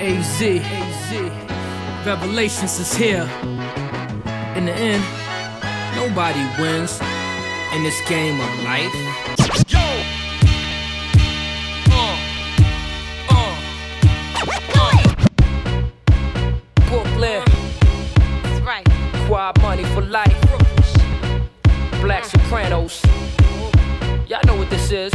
AZ. AZ. Revelations is here. In the end, nobody wins in this game of life. Yo! Uh, uh. Brooklyn. That's right. Quad money for life. Black sopranos. Y'all know what this is.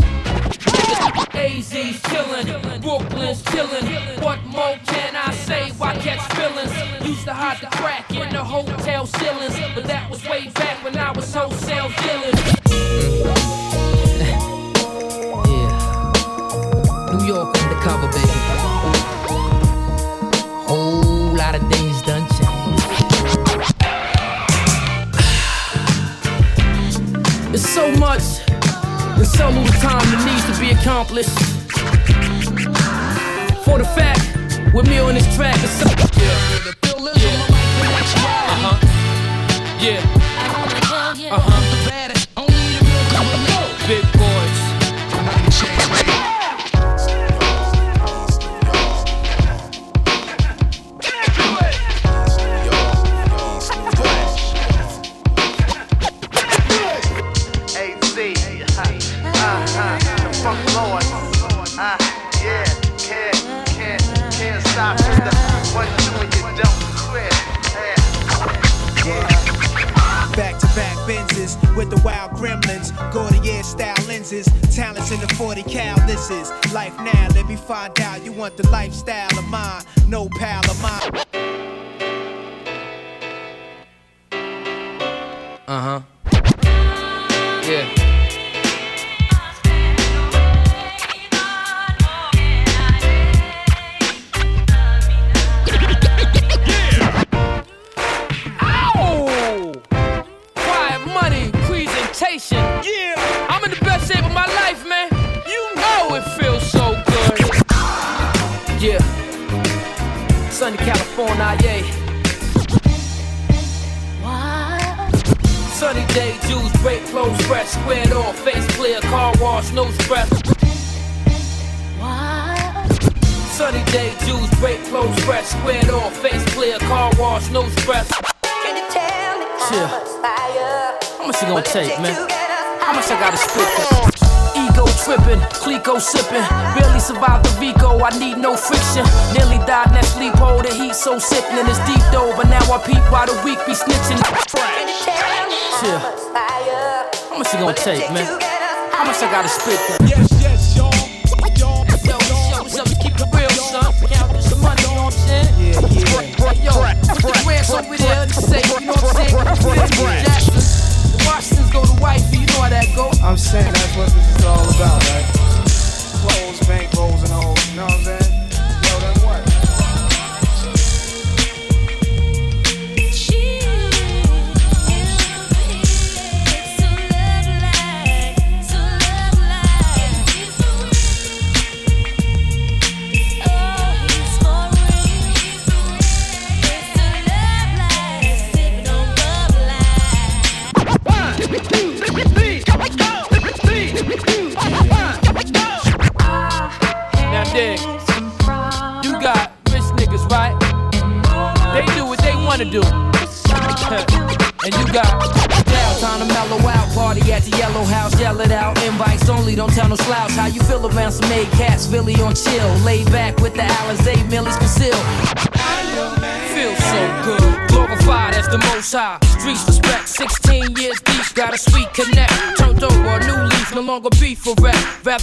попытка.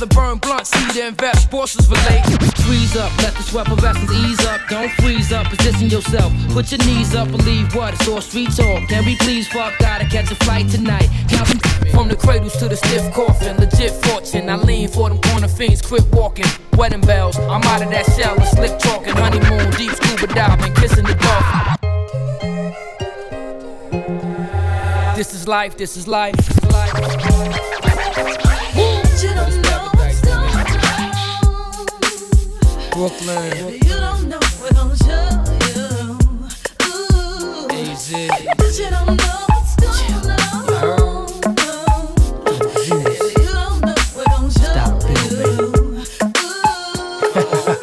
rather burn blunt, see the invest, forces relate. Freeze up, let the sweat ease up. Don't freeze up, position yourself. Put your knees up, believe what? It's all street talk. Can we please fuck? Gotta catch a flight tonight. Counting from the cradles to the stiff coffin, legit fortune. I lean for them corner fiends, quit walking. Wedding bells, I'm out of that shell and slick talking. Honeymoon, deep scuba diving, kissing the dolphin. This is life, this is life. This is life. Brooklyn. You don't know show you. Ooh. But you don't know. Ha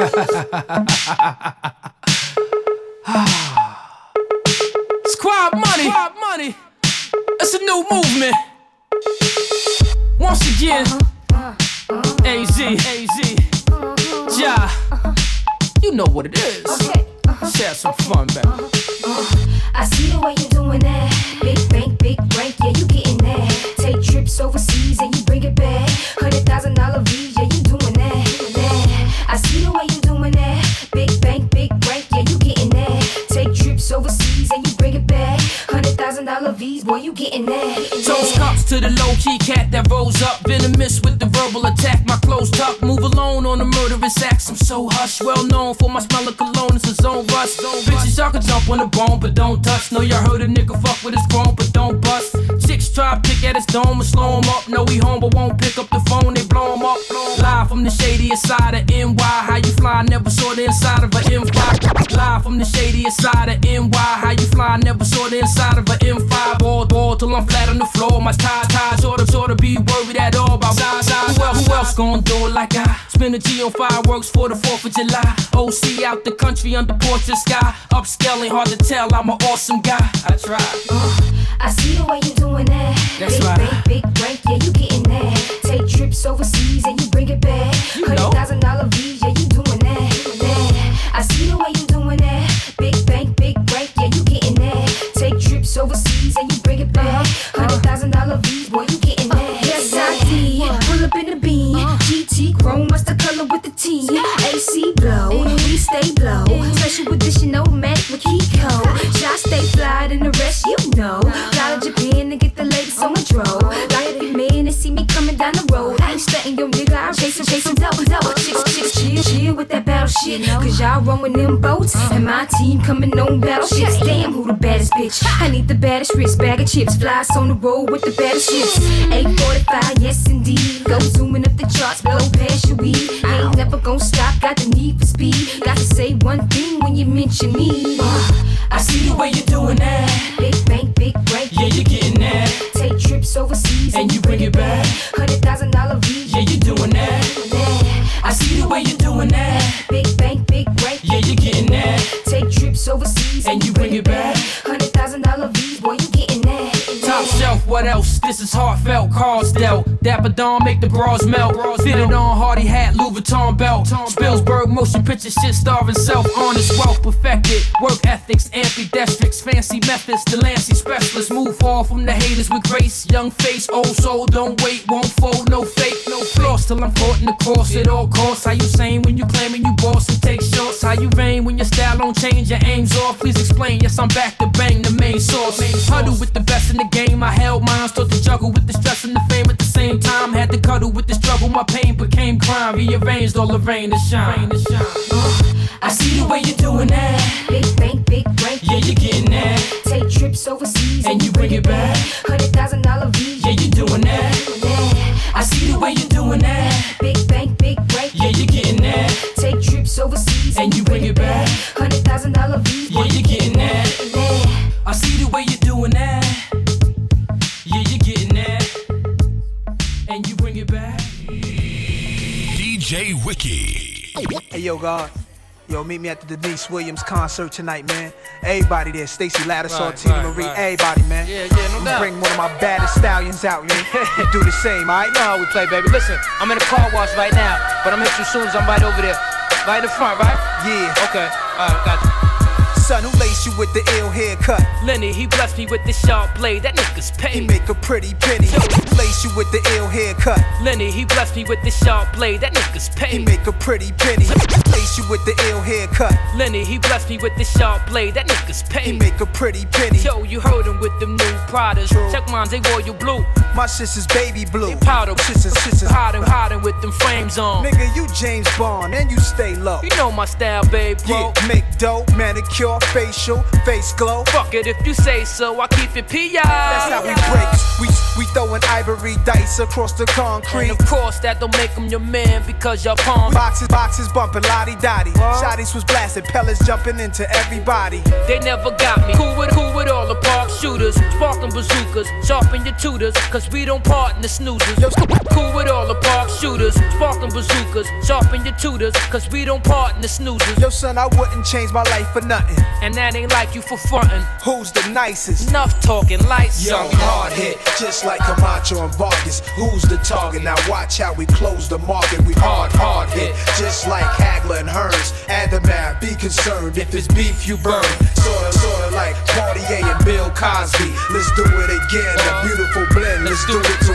ha ha ha ha. On the bone, but don't touch. Know y'all heard a nigga fuck with his grown, but don't bust. Chicks try pick at his dome and slow him up. Know he home, but won't pick up the phone. They blow him up. Live from the shadiest side of NY. How you fly? Never saw the inside of a M5. Live from the shadiest side of NY. How you fly? Never saw the inside of a M5. Ball, ball till I'm flat on the floor. My tie, tie, sorta, sorta be worried at all about size. Who else, who else gon' do it like I? Spend a G on fireworks for the 4th of July. OC out the country under portrait sky. Upscaling, hard to tell, I'm an awesome guy. I try. I see the way you're doing that. That's big right. bank, big break, yeah, you getting that. Take trips overseas and you bring it back. You know. Hundred thousand dollar V's, AC blow, we stay blow. Special edition, no automatic with Kiko. Shot stay fly than the rest, you know. Fly to Japan to get the latest on my dro. Chasing, double, double. Chicks, chicks, chill, chill with that battle shit. Cause y'all run with them boats. Uh-huh. And my team coming on battleships. Damn, who the baddest bitch? I need the baddest wrist, bag of chips. Flies on the road with the baddest ships. 845, yes indeed. Go zooming up the charts, blow past your weed. Ain't never gonna stop, got the need for speed. Got to say one thing when you mention me. Uh, I see the way you're doing that. Big bank, big break. Yeah, you're getting that. Take trips overseas And you bring it back. Hundred thousand doing that. What else? This is heartfelt, cards dealt. Dapper Dan make the bras melt. Fitted on Hardy hat, Louis Vuitton belt. Spielberg motion picture shit starving self. Honest wealth perfected. Work ethics, ambidextrous, fancy methods. Delancey specialist. Move far from the haters with grace. Young face, old soul, don't wait, won't fold, no fake, no floss till I'm caught in the cross at all costs. How you saying when you claiming you boss and take shots? How you vain when your style don't change, your aims off? Please explain. Yes, I'm back to bang the main source. Huddle with the best in the game. I held mine, start to juggle with the stress and the fame at the same time. Had to cuddle with the struggle. My pain became crime. Rearranged all the rain to shine. Uh, I see the way you're doing that. Big bank, big break. Yeah, you're getting that. Take trips overseas And you bring it back. Hundred thousand dollar V's. Yeah, you're doing that. I see the way you're doing that. Big bank, big break. Yeah, you're getting that. Take trips overseas And you bring it back. Hundred thousand dollar V's. Yeah, you're getting DJ Wiki. Hey, yo, God. Yo, meet me at the Deniece Williams concert tonight, man. Everybody there, Stacy Lattisaw, Right, Teena right, Marie, right. everybody, man. Yeah, yeah, no I'm doubt. Bring one of my baddest stallions out, man. you do the same, alright? You know how we play, baby. Listen, I'm in the car wash right now, but I'm hit you soon as I'm right over there. Right in the front, right? Yeah. Okay. Alright, got you. Son, who laced you with the ill haircut? Lenny, he blessed me with the sharp blade. That nigga's He make a pretty penny. Lace you with the ill haircut. Lenny, he blessed me with the sharp blade. That nigga's He make a pretty penny. Lace you with the ill haircut. Lenny, he blessed me with the sharp blade. That nigga's pain. He make a pretty penny. Yo, you heard him with them new Pradas. Check mine, they royal blue. My sister's baby blue. Powder, Sisters, sisters. hiding, hiding with them frames on. Nigga, you James Bond and you stay low. You know my style, babe, bro. Yeah, make dope, manicure, facial, face glow. Fuck it if you say so. I keep it PI. That's how we break. We we throwing ivory dice across the And concrete. of course, that don't make him your man because your palm. Boxes, boxes bumping, lottie Dottie. Shotties was blasted, pellets jumping into everybody. They never got me. Cool with, cool with all the park shooters, sparking bazookas, sharpen your tutors, cause we don't part in the snoozers. Yo, cool with all the park shooters, sparking bazookas, sharpen your tutors, cause we don't part in the snoozers. Yo, son, I wouldn't change my life for nothing. And that ain't like you for frontin'. Who's the nicest? Enough talking, lights Yo, on. hard hit, just like Camacho and Vargas. Who's the target? Now watch how we close the market. We hard, hard hit, just like Hagler and Hearns. Add the math, be concerned if it's beef you burn. Sorta, sorta like Cartier and Bill Cosby. Let's do it again, a beautiful blend. Let's do it to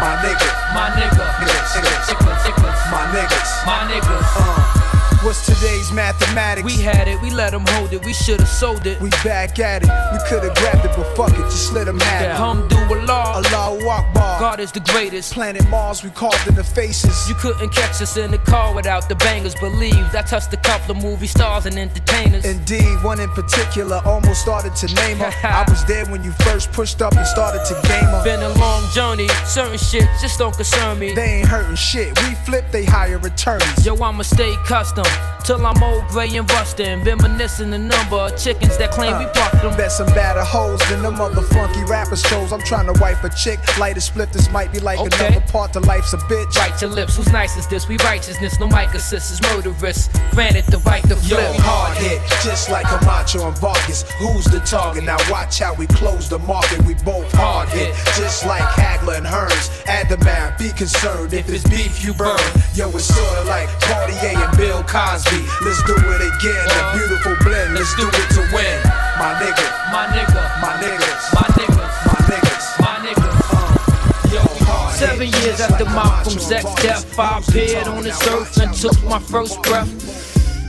my nigga, My nigga, Niggas, niggas. Niggas, niggas. my niggas. my niggas. Uh, what's today's mathematics? We had it, we let them hold it, we should've sold it. We back at it. We could've grabbed it, but fuck it, just let them have That it. Hamdulillah, Allahu Akbar. God is the greatest. Planet Mars, we carved in the faces. You couldn't catch us in the car without the bangers. Believe I touched a couple of movie stars and entertainers. Indeed, one in particular almost started to name her. I was there when you first pushed up and started to game her. Been a long journey, certain shit just don't concern me. They ain't hurting shit. We flip, they hire attorneys. Yo, I'ma stay custom till I'm old, gray, and rustin'. Reminiscing the number of chickens that claim we plucked them. Bet some badder hoes than them other funky rappers chose. I'm trying to wipe a chick, light a split. This might be like Okay. another part to life's a bitch. Bite your lips, who's nice is this? We righteousness, no mic assist is murderous. Granted the right to Yo, flip. we hard hit, just like Camacho and Vargas. Who's the target? Now watch how we close the market. We both hard hit, just like Hagler and Hearns. Add the math, be concerned if it's beef you burn. Yo, it's sorta like Cartier and Bill Cosby. Let's do it again, a beautiful blend. Let's do it to win. My nigga, My nigga, my niggas, my niggas, my niggas. my niggas. Uh, yo, hard Seven years after Malcolm's Camacho and ex death, I. Appeared on this earth and took my first breath.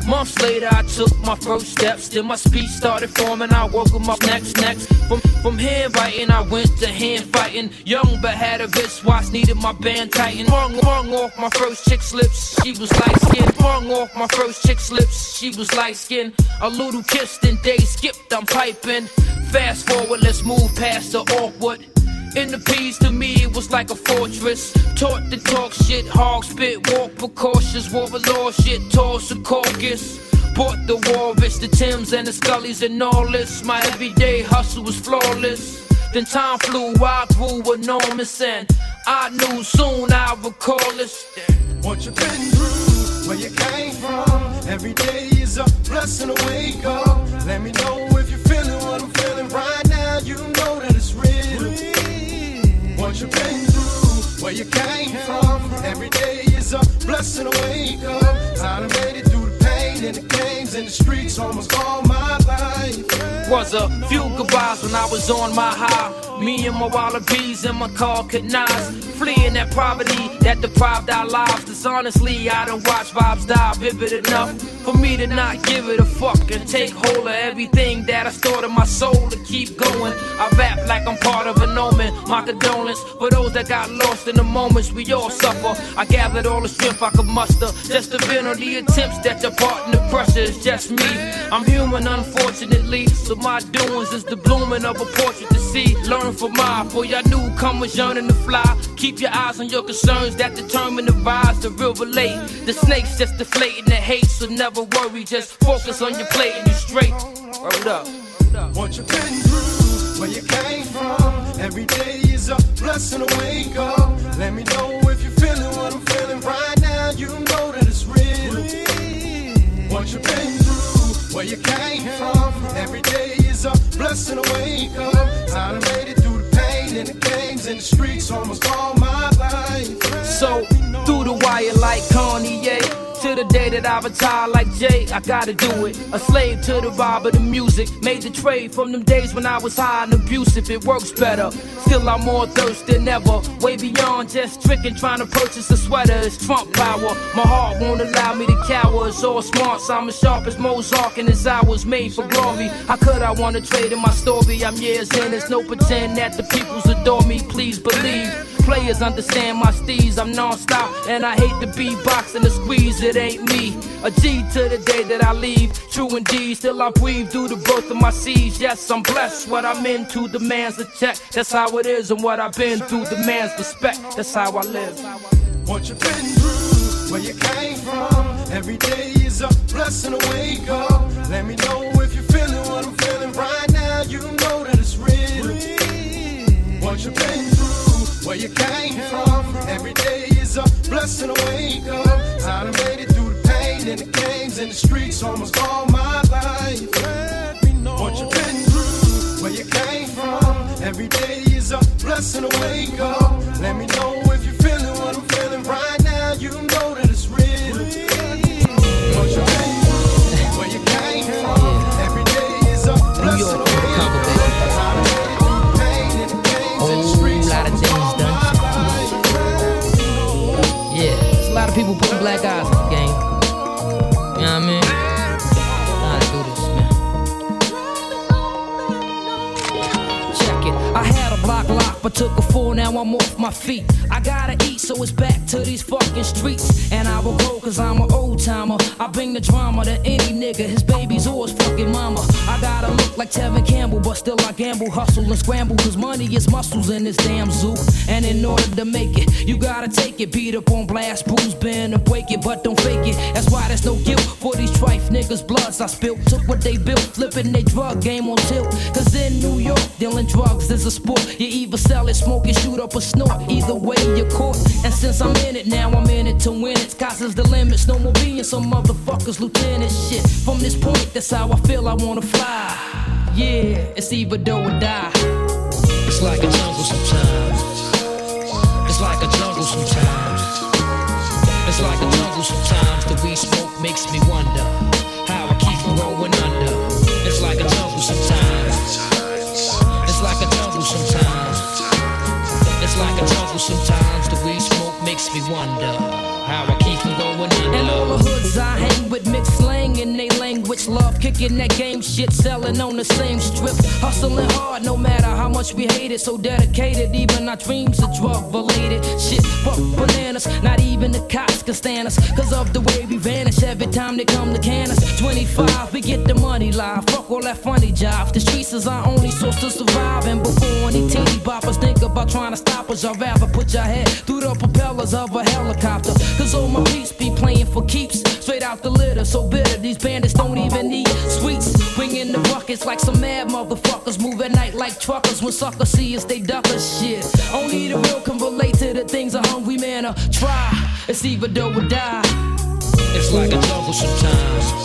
Months later, I took my first steps. Then my speech started forming. I woke 'em up next, next. From from hand writing, I went to hand fighting. Young but had a wristwatch, needed my band tightened. Rung, rung off my first chick slips. She was light skinned. Rung off my first chick slips. She was light skinned. A little kiss, then days skipped. I'm piping. Fast forward, let's move past the awkward. In the peas to me it was like a fortress. Taught to talk shit, hog spit, walk precautious, wore a law shit, toss a caucus. Bought the Warwick, the Tims and the Scullys and all this. My everyday hustle was flawless. Then time flew, I grew enormous and I knew soon I would call this. What you been through, where you came from. Every day is a blessing wake up. Let me know if you're feeling what I'm feeling right now. You know that it's real. What you've been through, where you came from. Every day is a blessing to wake up. I done made it through and the games and the streets almost all my life. Was a few goodbyes when I was on my high. Me and my wallabies in my car could not fleeing that poverty that deprived our lives. Dishonestly, honestly, I done watch vibes die vivid enough for me to not give it a fuck and take hold of everything that I stored in my soul to keep going. I rap like I'm part of an omen. My condolence for those that got lost in the moments we all suffer. I gathered all the strength I could muster just to vent on the attempts that your partner pressure is just me. I'm human, unfortunately, so my doings is the blooming of a portrait to see. Learn from my, for y'all newcomers yearning to fly. Keep your eyes on your concerns that determine the rise to real relate. The snakes just deflating the hate, so never worry, just focus on your plate and you straight. Word up. What you been through, where you came from. Every day is a blessing to wake up. Let me know if you're feeling what I'm feeling right now. You know that. What you've been through, where you came from. Every day is a blessing to wake up. I made it through the pain and the games and the streets almost all my life. So, through the wire like Kanye. To the day that I retire like Jay, I gotta do it. A slave to the vibe of the music. Made the trade from them days when I was high and abusive. It works better. Still, I'm more thirsty than ever. Way beyond just tricking, trying to purchase a sweater. It's Trump power. My heart won't allow me to cower. It's all I'm as sharp as Mozart and his hours made for glory. How could I wanna trade in my story? I'm years in. There's no pretend that the peoples adore me. Please believe. Players understand my steez, I'm non-stop And I hate the beatbox and the squeeze, it ain't me A G to the day that I leave, true indeed Still I breathe through the birth of my seeds Yes, I'm blessed, what I'm into demands a check That's how it is and what I've been through demands respect That's how I live What you been through, where you came from. Every day is a a blessing to wake up. Let me know if you're feeling what I'm feeling right now. You know that it's real. What you've been through, where you came from. Every day is a blessing to wake up. I done made it through the pain and the games and the streets almost all my life. What you've been through, where you came from. Every day is a blessing to wake up. Let me know if you're feeling what I'm feeling right now. You know that people putting black eyes on the game. You know what I mean? But took a fall, now I'm off my feet. I gotta eat, so it's back to these fucking streets. And I will go, cause I'm an old timer. I bring the drama to any nigga, his baby's or his fucking mama. I gotta look like Tevin Campbell, but still I gamble, hustle, and scramble, cause money is muscles in this damn zoo. And in order to make it, you gotta take it. Beat up on blast, bruise, bend, and break it, but don't fake it. That's why there's no guilt for these trife niggas' bloods I spilt. Took what they built, flipping they drug game on tilt. Cause in New York, dealing drugs is a sport. You either sell it, smoke it, shoot up or snort. Either way, you're caught. And since I'm in it now, I'm in it to win it. Sky's is the limits, no more being some motherfuckers, lieutenant shit. From this point, that's how I feel I wanna fly. Yeah, it's either do or die. It's like a jungle sometimes. It's like a jungle sometimes. It's like a jungle sometimes. The weed smoke makes me wonder wonder how I keep from going under. And all the hoods I hang with mix slang in they language. Love kicking that game shit, selling on the same strip. Hustling hard no matter how much we hate it. So dedicated, even our dreams are drug related. Shit, fuck bananas. Not even the cops can stand us. Cause of the way we vanish every time they come to can us. 25, we get the money live. Fuck all that funny jive. The streets is our only source to survive. And before any teeny boppers think about trying to stop us, I'd rather put your head through the propellers of a helicopter. Cause all my beats be playing for keeps. Straight out the litter, so bitter. These bandits don't even need sweets. Bring in the buckets like some mad motherfuckers. Move at night like truckers. When suckers see us, they duck us shit. Only the real can relate to the things a hungry man will try. It's either do or die. It's like a jungle sometimes.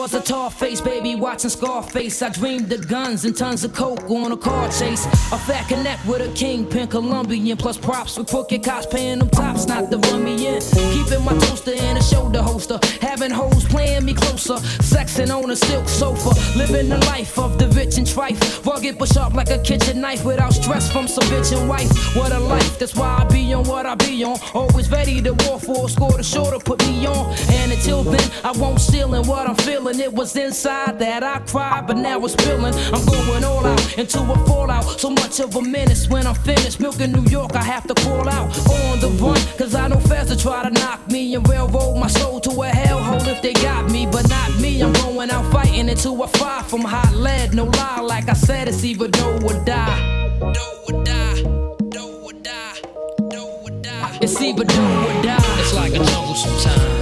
Was a tall face, baby, watching Scarface, I dreamed of guns and tons of coke on a car chase. A fat connect with a kingpin Colombian, plus props with crooked cops paying them tops not run me in. Keeping my toaster in a shoulder holster, having hoes playing me closer, sexing on a silk sofa, living the life of the rich and trife. Rugged but sharp like a kitchen knife without stress from some bitch and wife. What a life, that's why I be on what I be on. Always ready to war for a score to sure to put me on. And until then, I won't steal in what I'm feeling. It was inside that I cried, but now it's spilling. I'm going all out into a fallout. So much of a menace when I'm finished. Milking New York, I have to call out on the run. Cause I know fast to try to knock me and railroad my soul to a hellhole if they got me. But not me, I'm going out fighting into a fire from hot lead. No lie, like I said, it's either do or die. Do or die. Do or die. Do or die. It's either do or die. It's like a jungle sometimes.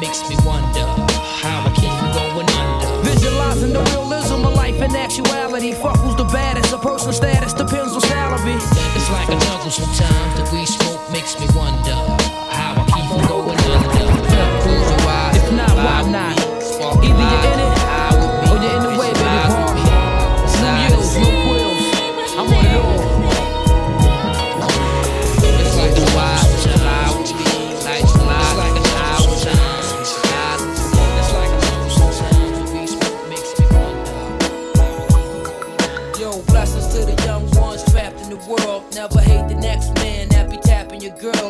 Makes me wonder how I keep from going under. Visualizing the realism of life in actuality. Fuck who's the baddest. A personal status depends on salary. It's like a jungle sometimes. The weed smoke makes me wonder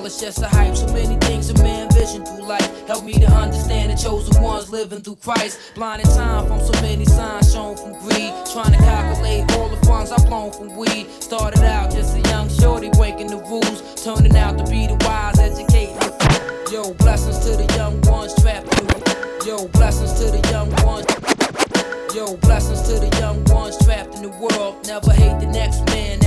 it's just a hype. So many things a man vision through life. Help me to understand the chosen ones living through Christ. Blind in time from so many signs shown from greed. Trying to calculate all the funds I've blown from weed. Started out just a young shorty breaking the rules. Turning out to be the wise, educating the Yo, blessings to the young ones trapped through. Yo, blessings to the young ones. Yo, blessings to the young ones trapped in the world. Never hate the next man,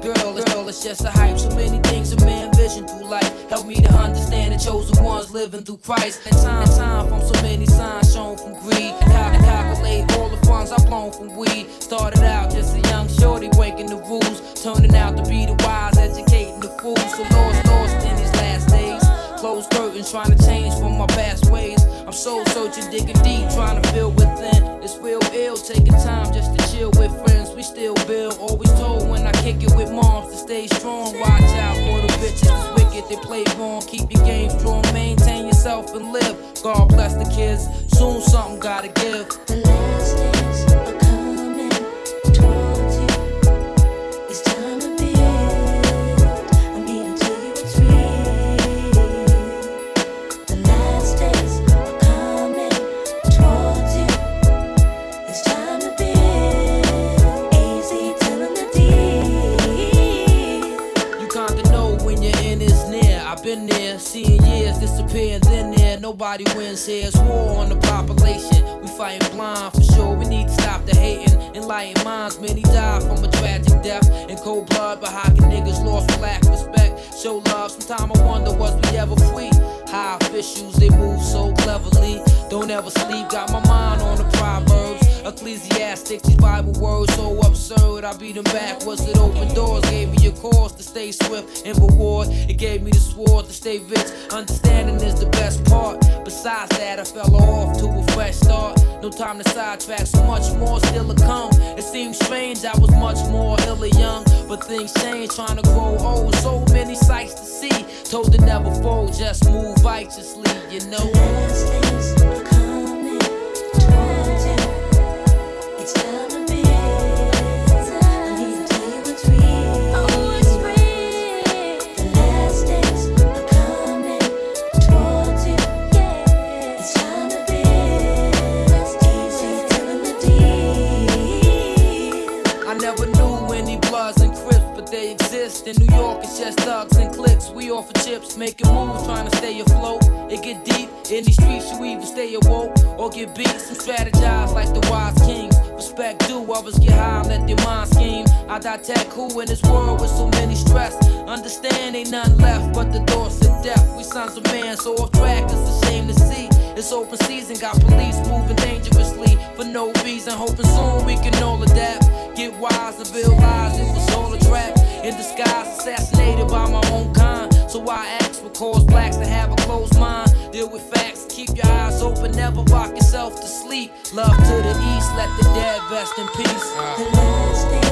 girl. Girl, it's just a hype. So many things a man vision through life. Help me to understand the chosen ones living through Christ. And time, time from so many signs shown from greed. How to calculate all the funds I've blown from weed. Started out just a young shorty breaking the rules. Turning out to be the wise, educating the fools. So lost, lost in these last days. Closed curtains, trying to change from my past ways. I'm soul searching, digging deep, trying to feel within. It's real ill, taking time just to chill with friends. We still build. Always told when I kick it with moms to stay strong. Watch out for the bitches, it's wicked, they play wrong. Keep your game strong, maintain yourself and live. God bless the kids, soon something gotta give. Nobody wins here. It's war on the population. We fighting blind for sure. We need to stop the hating. Enlighten minds, many die from a tragic death. In cold blood, but can niggas lost black respect? Show love. Sometimes I wonder was we ever free? High officials, they move so cleverly. Don't ever sleep. Got my mind on the proverbs. Ecclesiastes, these Bible words so absurd. I beat them backwards. It opened doors, gave me a cause to stay swift and reward. It gave me the sword to stay rich. Understanding is the best part. Besides that, I fell off to a fresh start. No time to sidetrack, so much more still to come. It seems strange, I was much more ill young. But things change, trying to grow old. So many sights to see. Told to never fold, just move righteously, you know. We offer chips, making moves, trying to stay afloat. It get deep in these streets, you either stay awoke or get beat. Some strategize like the wise kings. Respect due, others get high, let their mind scheme. I die tech who in this world with so many stress. Understand, ain't nothing left but the doors to death. We sons of man, so off track, it's a shame to see. It's open season, got police moving dangerously for no reason. Hoping soon we can all adapt. Get wise and build lies, it was all a trap. In disguise, assassinated by my own kind. So I ask what cause blacks to have a closed mind. Deal with facts, keep your eyes open, never rock yourself to sleep. Love to the east, let the dead rest in peace. The last days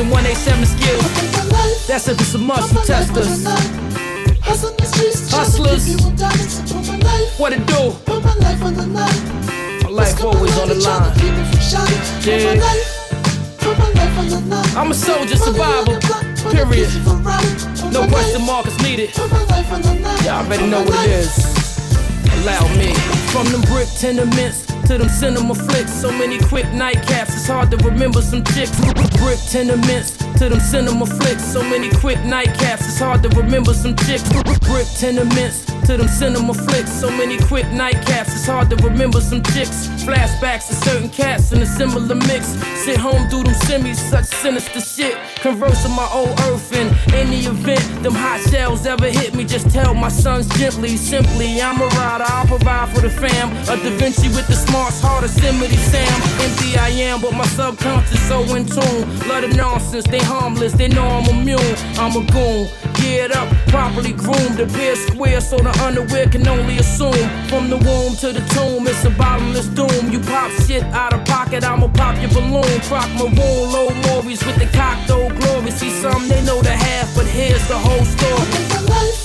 and 187 skills. That's if it's a must, you test us. Hustlers, what it do? My life always on the line. Yeah. I'm a soldier, survival, period. No question mark is needed. Y'all already know what it is. Allow me. From them brick tenements to them cinema flicks. So many quick nightcaps, it's hard to remember some chicks. Brick tenements to them cinema flicks. So many quick nightcaps, it's hard to remember some chicks. Brick tenements to them cinema flicks. So many quick nightcaps, it's hard to remember some chicks. Flashbacks to certain cats in a similar mix. Sit home, do them semis, such sinister shit. Converse with my old earth in any event. Them hot shells ever hit me, just tell my sons gently, simply. I'm a rider, I'll provide for the fam. A Da Vinci with the smarts, of Yosemite Sam. Empty I am, but my subconscious so in tune. Love the nonsense, they harmless, they know I'm immune. I'm a goon, geared up, properly groomed, appear square so the underwear can only assume. From the womb to the tomb, it's a bottomless doom. You pop shit out of pocket, I'ma pop your balloon. Croc maroon, low Maurice with the cocked old glory. See some, they know the half, but here's the whole story.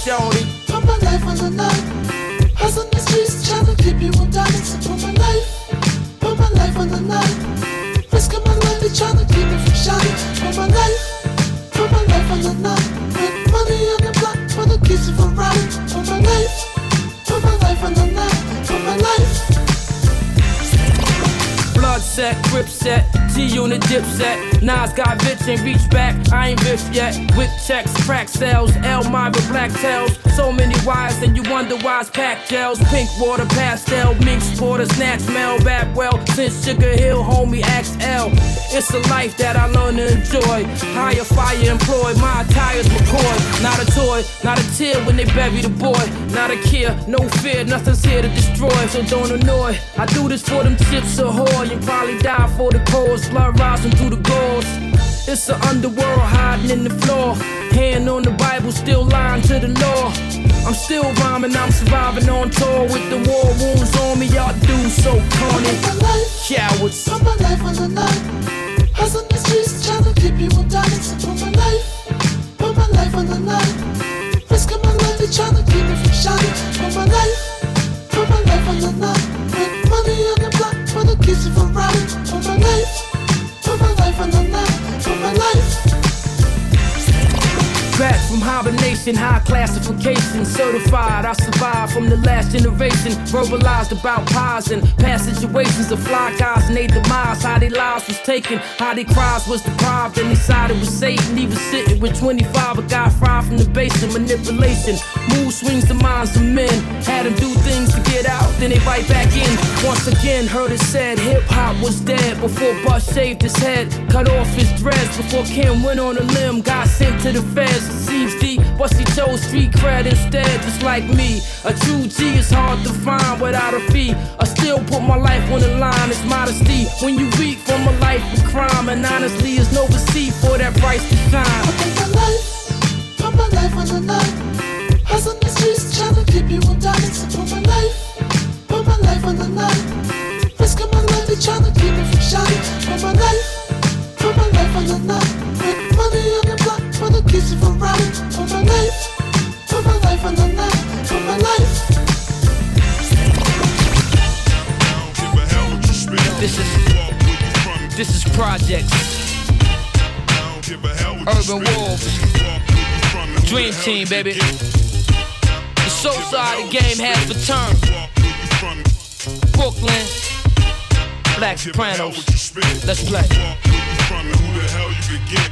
Shorty. Put my life on the line. Hustle the streets, trying to keep you on diamonds. Put my life, put my life on the line. Risking my life, they trying to keep me from shining. Put my life, put my life on the line. On the block for the keys to Ferrari. Put my life, put my life on the line. Put my life. Set, grip set, G unit dip set. Nas got bitch and reach back, I ain't riff yet. Whip checks, crack sales, L Myra black tails. So many wires, and you wonder why it's packed gels. Pink water, pastel, mink sporter, snatch mail, back well. Since Sugar Hill, homie, XL. It's a life that I learn to enjoy. Higher fire employed, my attire's McCoy. Not a toy, not a tear when they bury the boy. Not a care, no fear, nothing's here to destroy, so don't annoy. I do this for them chips ahoy, and probably die for the cause. Blood rising through the gauze. It's the underworld hiding in the floor. Hand on the Bible, still lying to the law. I'm still rhyming, I'm surviving on tour with the war wounds on me. Y'all do so corny. Cowards. Put my life on the line. Hustle the streets, trying to keep you on diamonds. Put my life, put my life on the line. Risking my life, they trying to keep me from shining. Put my life, put my life on the line. With money on for the keys to Ferrari. Put my life, put my life on the line. Put my life. Back from hibernation, high classification, certified. I survived from the last generation. Verbalized about pies and past situations of fly guys and they demise. How they lives was taken, how they cries was deprived, and they sided with Satan. Even sitting with 25, a guy fried from the basement. Manipulation, mood swings the minds of men. Had them do things to get out, then they bite back in. Once again, heard it said hip hop was dead before Bus shaved his head, cut off his dreads before Kim went on a limb, got sent to the feds. Seems deep, but she chose street cred instead, just like me. A true G is hard to find without a fee. I still put my life on the line, it's modesty. When you reap from a life of crime, and honestly, is no receipt for that price to shine. Put my life, put my life on the line. Hustle the streets, trying to keep you on diamonds. Put my life, put my life on the line. Risking my life, trying to keep me from shining. Put my life, put my life on the line. With money on the block for the keys to Ferrari. Put my life, put my life on the line. Put my life. This is this is projects. Urban Wolves. Dream team, baby. The soul side of the game has returned. Brooklyn. Black Sopranos. Let's play.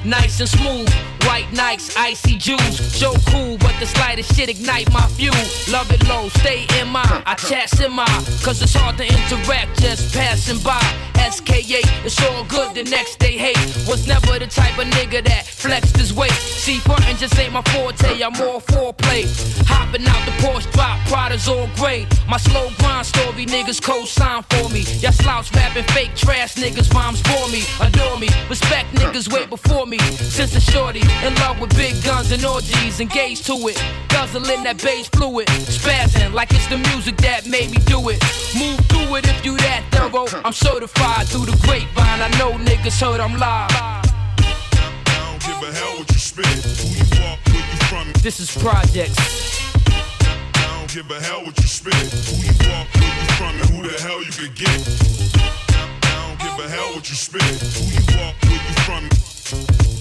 Nice and smooth, white Nikes, icy juice. Joe cool, but the slightest shit ignite my fuel. Love it low, stay in my, I chat in my, cause it's hard to interact just passing by. SKA, it's all good, the next day hate. Was never the type of nigga that flexed his weight. See, frontin' just ain't my forte, I'm all foreplay. Hopping out the Porsche drop, Prada's all gray. My slow grind story, niggas co-sign for me. Y'all slouch rapping fake trash niggas, rhymes for me. Adore me, respect niggas way before me. Since a shorty, in love with big guns and orgies, engaged to it. Guzzling that bass fluid, spazzing like it's the music that made me do it. Move through it if you that thorough. I'm certified through the grapevine. I know niggas heard I'm live. This is projects. I don't give a hell what you spit. Who you walk, where you from, and who the hell you could get. I don't give a hell what you spit. Who you walk, where you from.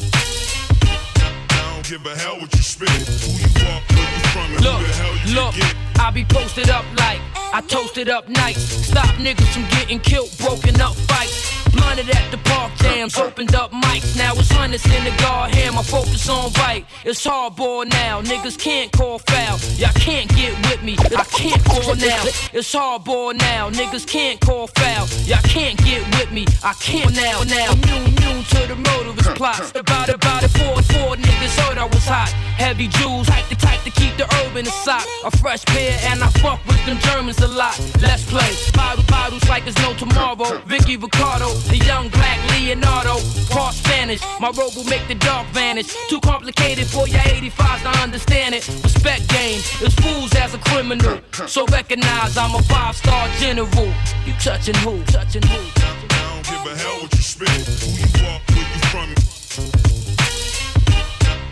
Give a hell what you spit. Who you are, where you from, and Look, who the hell you look, get. I be posted up like I toasted up nights. Stop niggas from getting killed, broken up fights. Blunted at the park jams, opened up mics. Now it's hundreds in the guard here, my focus on right. It's hardball now, niggas can't call foul. Y'all can't get with me, I can't fall now. It's hardball now, niggas can't call foul. Y'all can't get with me, I can't now. Now, immune, immune to the motorist plots. About, about it, four, four niggas heard I was hot. Heavy jewels, type the type to keep the herb in the sock. A fresh pair, and I fuck with them Germans a lot. Let's play. Bottle, bottles like there's no tomorrow. Vicky Ricardo, the young black Leonardo. Part Spanish, my robe will make the dark vanish. Too complicated for your 85s to understand it. Respect game, it's fools as a criminal. So recognize I'm a five star general. You touching who? Touching who? I don't give a hell what you spit. Who you are, where you from.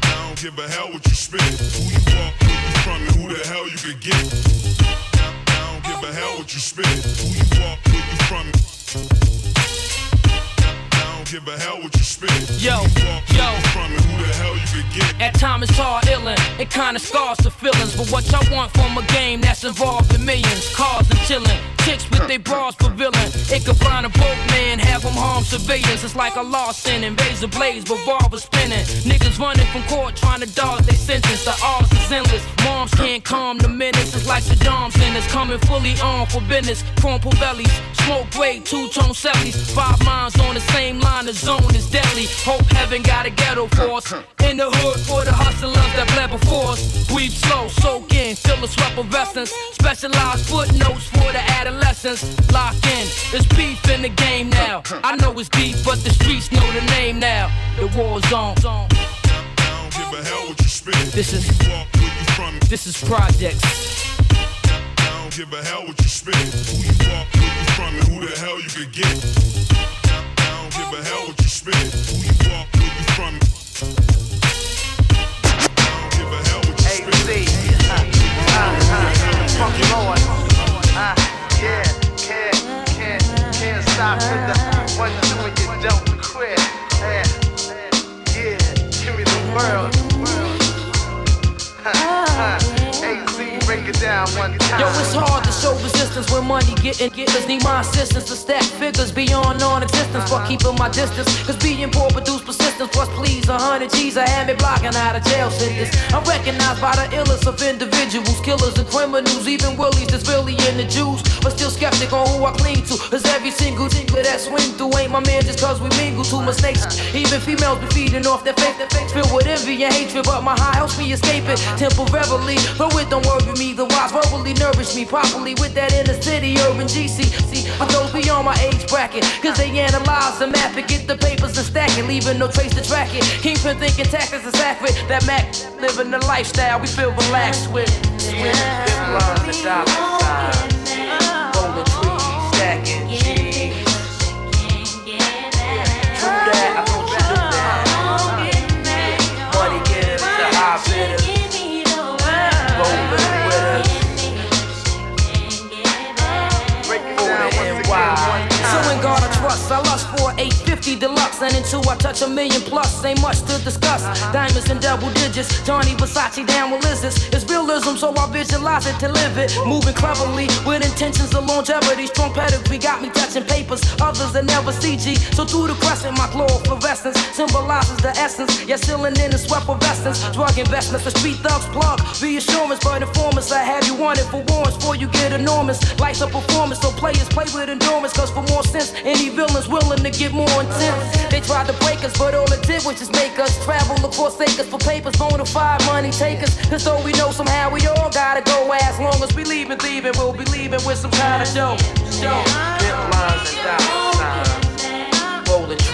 I don't give a hell what you spit. Who you are, where you from, and who the hell you could get. I don't give a hell what you spit. Who you are, where you from. I don't give a hell what you spit. Yo, you are, yo. from, and who the hell you could get. At times it's hard illin', it kinda scars the feelings. But what y'all want from a game that's involved in millions, cars and chillin'. Chicks with their bras for villain. It could blind a broke man, have them harm civilians. It's like a law sinning, razor blades, revolver spinning. Niggas running from court trying to dodge they sentence. The odds is endless. Moms can't calm the minutes. It's like Saddam sentence coming fully on for business. Crumple bellies, smoke grade, two tone cellies. Five minds on the same line, the zone is deadly. Hope heaven got a ghetto force. In the hood for the hustlers that bled before us. Breathe slow, soak in, feel the sweat of essence. Specialized footnotes for the adolescents. Lock in, it's beef in the game now. I know it's deep, but the streets know the name now. The war zone. This is-. This is projects. I don't give a hell what you spit. Who you are, where you from, and who the hell you could get. I don't give a hell what you spit. Who you are, where you from. I don't give a hell what you spit. Uh, uh, uh, uh, yeah, can't, can't, can't stop with the one, two, and you don't quit. Yeah, yeah, give me the world. It down one time. Yo, it's hard to show resistance when money getting getters need my assistance to stack figures beyond non-existence. Fuck uh-huh. keeping my distance, cause being poor produce persistence. Plus, please, a hundred G's I had me blocking out of jail sentence. I'm recognized by the illest of individuals, killers and criminals, even willies that's really in the Jews. But still skeptic on who I cling to, cause every single tinkler that swing through ain't my man just cause we mingle too much snakes. Even females be feeding off their faith, their faith filled with envy and hatred. But my high helps me escape it temporarily. But it don't worry me, the wise verbally nourish me properly with that inner city urban GC. See, but those beyond my age bracket, cause they analyze the map and get the papers and stack it, leaving no trace to track it. Kingpin thinking tactics is accurate. That Mac living the lifestyle we feel relaxed with. With big lines and dollar signs, rolling 850 deluxe, and into I touch a million plus. Ain't much to discuss. Uh-huh. Diamonds in double digits, Gianni Versace down with lizards. It's realism, so I visualize it to live it. Moving cleverly with intentions of longevity. Strong pedigree got me touching papers, others that never CG. So through the crescent, my fluorescence symbolizes the essence. Yeah, sealing in the sweat of essence. Drug investments, the street thugs plug. Reassurance, but informants, I have you wanted for warrants before you get enormous. Life's a performance, so players play with endurance. Cause for more sense, any villains willing to get more intense. They tried to break us, but all it did was just make us travel across acres for papers, bona fide money takers. Cause though we know somehow we all gotta go as long as we leaving, thieving, we'll be leaving with some kind of show. Show. Big lines and dollar signs. Rolling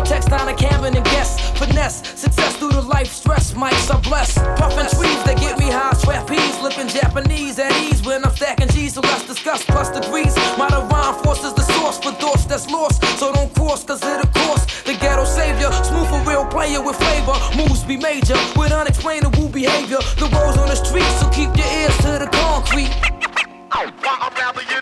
Vortex down a cabin and guess. Finesse, success through the life stress. Mics are blessed. Puffin' trees that get me high. Sweat peas, flipping Japanese at ease when I'm stacking G's. So let's discuss plus degrees. My divine force is the source for thoughts that's lost. So don't cross, cause it'll cost. The ghetto savior, smooth for real player with flavor. Moves be major with unexplainable behavior. The roads on the street, so keep your ears to the concrete. Oh, I'm rather you.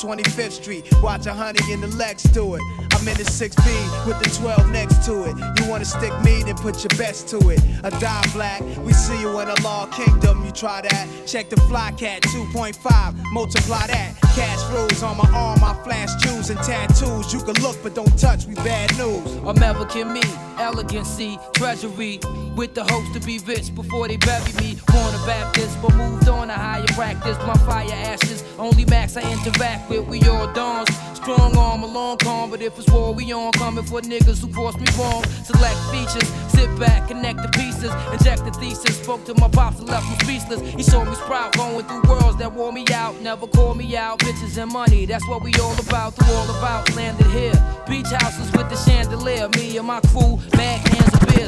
25th Street, Watch a Honey in the Lex do it. I'm in the 6B with the 12 next to it. You wanna stick me, then put your best to it. A die black, we see you in the law kingdom, you try that. Check the fly cat, 2.5, multiply that. Cash flows on my arm, I flash jewels and tattoos. You can look, but don't touch, we bad news. American me, elegancy, treasury, with the hopes to be rich before they bury me. Born a Baptist, but moved on to higher practice. My fire ashes, only max I interact with. We all dawns. Strong arm, a long calm, but if it's war, we on. Coming for niggas who cross me wrong. Select features, sit back, connect the pieces, inject the thesis. Spoke to my pops and left me speechless. He saw me sprout, going through worlds that wore me out. Never call me out, bitches and money. That's what we all about. Through all about, landed here. Beach houses with the chandelier. Me and my crew, mad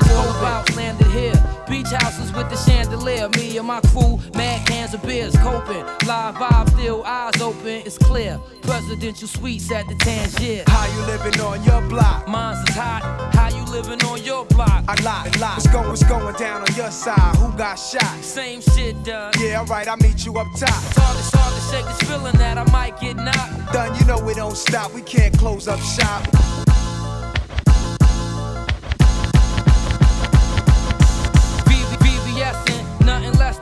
of. All about, landed here. Beach houses with the chandelier. Me and my crew, mad cans of beers. Coping, live vibe, still eyes open. It's clear. Presidential suites at the Tangier. How you living on your block? Mine's is hot. How you living on your block? I lie, lie. What's going, what's going down on your side? Who got shot? Same shit done. Yeah, alright, I'll meet you up top. It's hard, it's hard to shake this feeling that I might get knocked. Done, you know we don't stop. We can't close up shop.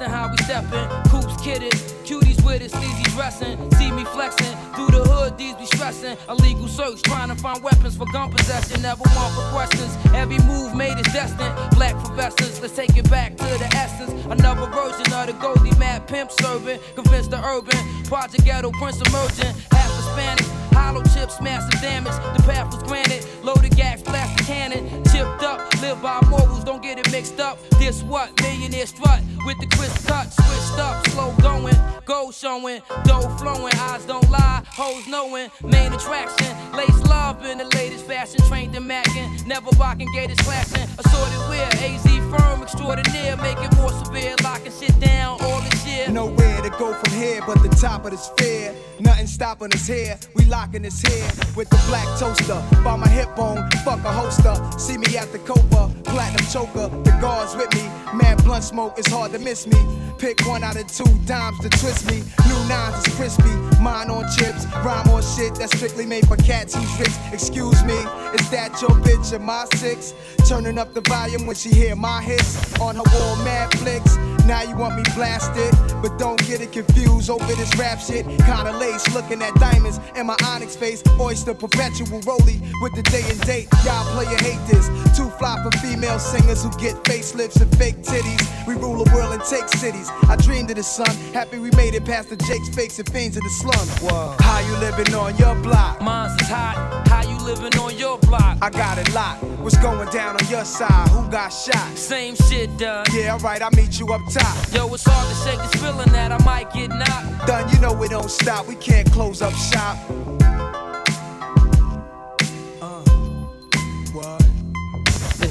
Than how we steppin'. Coops kidded, cuties with it, sleazy dressing. See me flexing through the hood, these be stressing. Illegal search, trying to find weapons for gun possession. Never one for questions. Every move made is destined. Black professors, let's take it back to the essence. Another version of the Goldie Mad Pimp serving. Convince the urban, Project Ghetto Prince emerging. Half Hispanic, hollow chips, massive damage. The path was granted. Loaded gas, plastic cannon. Chipped up, live by morals, don't get it mixed up. This what? Millionaire strut with the crisp cut. Switched up, slow going, gold showing. Dough flowing, eyes don't lie, hoes knowing. Main attraction, lace love in the latest fashion. Trained in Mackin, never rocking gators clashing. Assorted wear, AZ firm extraordinaire. Make it more severe, locking shit down all this year. Nowhere to go from here but the top of the sphere. Nothing stopping us here. We locking this here with the black toaster. By my hip bone, fuck a holster. See me at the Copa, platinum choker. The guards with me. Mad blunt smoke, it's hard to miss me. Pick one out of two dimes to twist me. New nines is crispy. Mine on chips, rhyme on shit that's strictly made for cats who's rich. Excuse me, is that your bitch in my six? Turning up the volume when she hear my hits on her wall, mad flicks. Now you want me blasted, but don't get it confused over this rap shit. Kinda lace, looking at diamonds in my onyx face. Oyster perpetual rolly with the day and date. Y'all player hate this. Too fly for female singers who get facelifts and fake titties. We rule the world and take cities. I dreamed of the sun. Happy we made it past the Jakes, fakes, and fiends in the slum. Whoa. How you living on your block? Mine's is hot. How you living on your block? I got it locked. What's going down on your side? Who got shot? Same shit done. Yeah, alright, I'll meet you up top. Yo, it's hard to shake this feeling that I might get knocked. Done, you know we don't stop. We can't close up shop.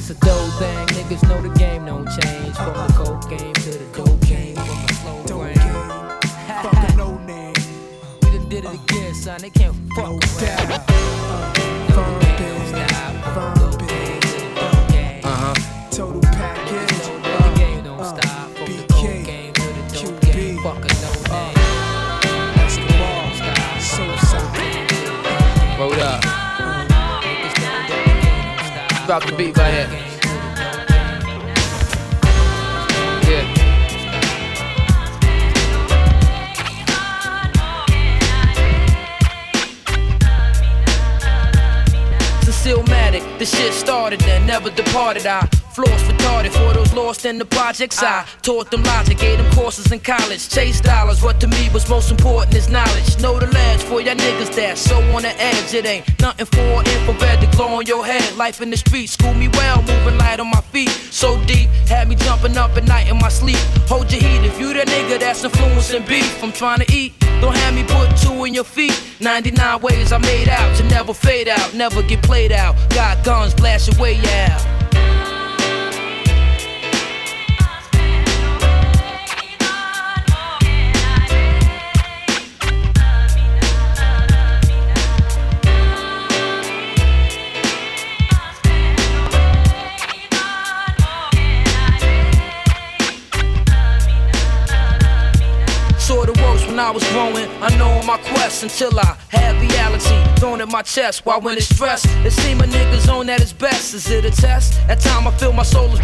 It's a dope thing, niggas know the game don't change. From the coke game to the cocaine, from the slow brain. Fucking no name. We done did it again, son. They can't fuck No around. doubt. Firm Drop the beat right here. Yeah. The shit started and never departed. I floors retarded for those lost in the projects. I taught them logic, gave them courses in college. Chase dollars, what to me was most important is knowledge. Know the ledge for y'all niggas that so on the edge. It ain't nothing for infrared to glow on your head. Life in the street, school me well, moving light on my feet. So deep, had me jumping up at night in my sleep. Hold your heat if you that nigga that's influencing beef. I'm trying to eat. Don't have me put two in your feet. 99 ways I made out to never fade out, never get played out. Got guns, blast your way out. I was growing. I know my quest until I had reality. thrown at my chest. Why when it's stressed, it seem a nigga's on at his best. Is it a test? At time I feel my soul is.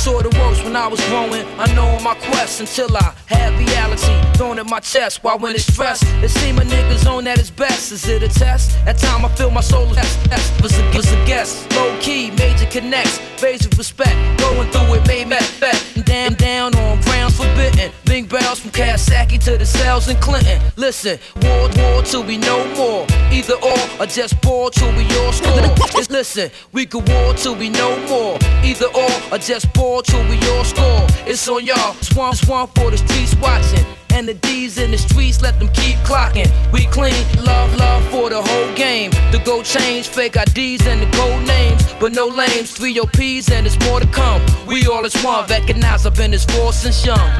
Sorta worse when I was growing, unknowing my quest until I had reality thrown at my chest. While when it's stressed, it seem a nigga's on at his best. Is it a test? At time I feel my soul is was a, was a guest. Low key, major connects, of respect. Going through it made me bet. Damn down on grounds forbidden. Big bells from Kawasaki to the cells in Clinton. Listen, war, war till we no more. Either or, or just ball till we all score. Listen, we could war till we no more. Either or, or just ball till we all score. It's on y'all. Swamp, swamp for the streets watching. And the D's in the streets, let them keep clocking. We clean, love, love for the whole game. The gold change, fake IDs and the gold names. But no lames, three OPs and it's more to come. We all as one, recognize I've been this force since young.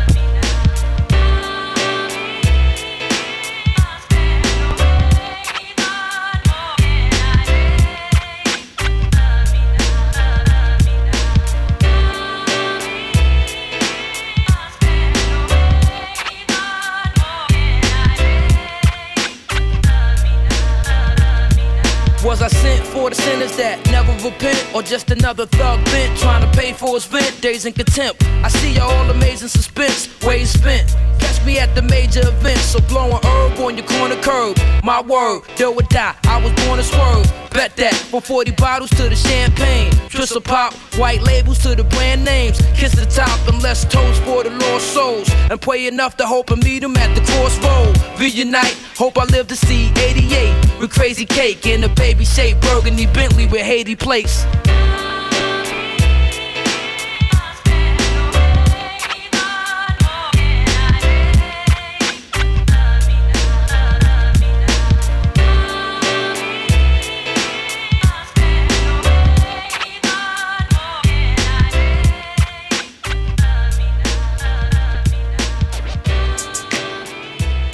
The sinners that never repent? Or just another thug bent trying to pay for his rent? Days in contempt. I see y'all all amazing suspense, ways spent. Catch me at the major events, so blowing herb on your corner curb. My word, do or die, I was born to swerve. Bet that from 40 bottles to the champagne. Twistle pop, white labels to the brand names. Kiss the top and let's toast for the lost souls. And pray enough to hope and meet them at the crossroad. Reunite, hope I live to see 88. With crazy cake in a baby shaped burgundy Bentley with Haiti plates.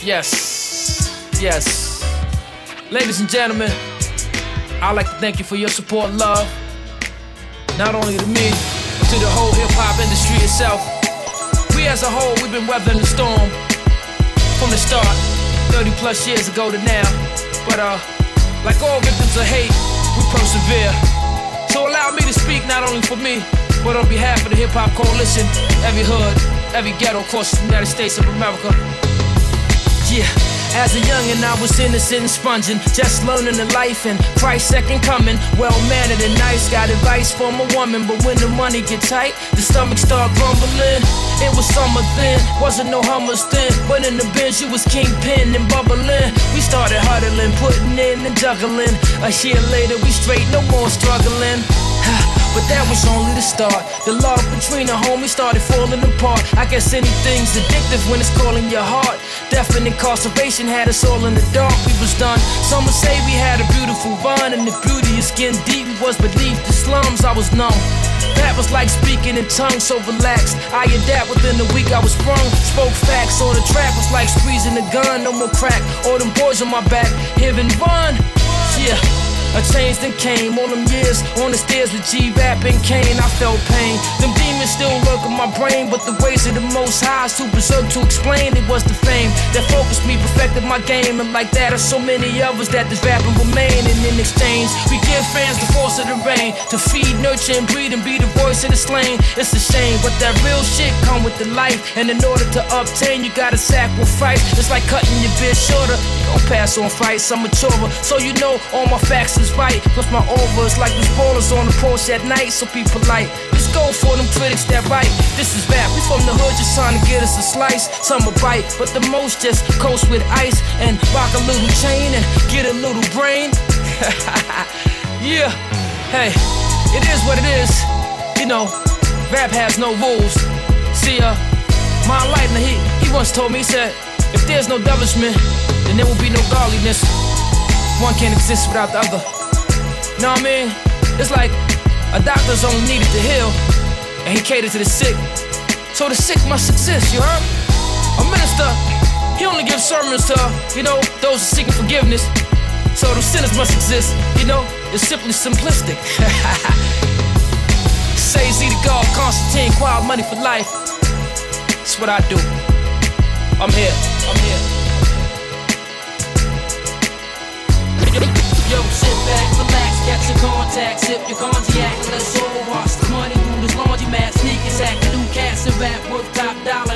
Yes, yes. Ladies and gentlemen, I'd like to thank you for your support love. Not only to me, but to the whole hip hop industry itself. We as a whole, we've been weathering the storm from the start, 30 plus years ago to now. But uh, like all victims of hate, we persevere. So allow me to speak not only for me, but on behalf of the Hip Hop Coalition, every hood, every ghetto across the United States of America. Yeah. As a youngin', I was innocent and sponging, just learning the life and Christ's second coming. Well mannered and nice, got advice from a woman, but when the money get tight, the stomach start grumbling. It was summer then, wasn't no hummers then, but in the bench you was kingpin and bubbling. We started huddling, putting in and juggling. A year later, we straight, no more struggling. But that was only the start. The love between the homies started falling apart. I guess anything's addictive when it's calling your heart. Death and incarceration had us all in the dark. We was done. Some would say we had a beautiful run, and the beauty of skin deep was beneath the slums. I was numb. That was like speaking in tongues, so relaxed. I adapt within a week, I was sprung. Spoke facts on the track, was like squeezing a gun, no more crack. All them boys on my back, hearing run. Yeah. A change then came, all them years on the stairs with G-Rap and Kane, I felt pain. Them demons still lurk in my brain, but the ways of the most high is too to explain. It was the fame that focused me, perfected my game, and like that are so many others that this rapping remain. And in exchange, we give fans the force of the rain to feed, nurture, and breed, and be the voice of the slain. It's a shame, but that real shit come with the life, and in order to obtain, you gotta sacrifice. It's like cutting your bit shorter. Don't pass on fights, I'm mature, so you know all my facts is right. Plus my over is like those ballers on the porch at night, so be polite. Just go for them critics that write. This is rap, we from the hood just trying to get us a slice. Some a bite, but the most just coast with ice and rock a little chain and get a little brain. yeah, hey, it is what it is. You know, rap has no rules. See, uh, my Lightner, he, he once told me, he said, if there's no devilishment, then there will be no godliness. One can't exist without the other. Know what I mean? It's like a doctor's only needed to heal, and he catered to the sick. So the sick must exist, you heard? A minister, he only gives sermons to, you know, those seeking forgiveness. So the sinners must exist, you know? It's simply simplistic. Say Z to God, Constantine, quiet money for life. That's what I do. I'm here. I'm here. Yo, sit back, relax, get your contacts, sip your cognac, let's all wash the money through this laundromat. Sneakers hack, new cats and rap worth top dollar.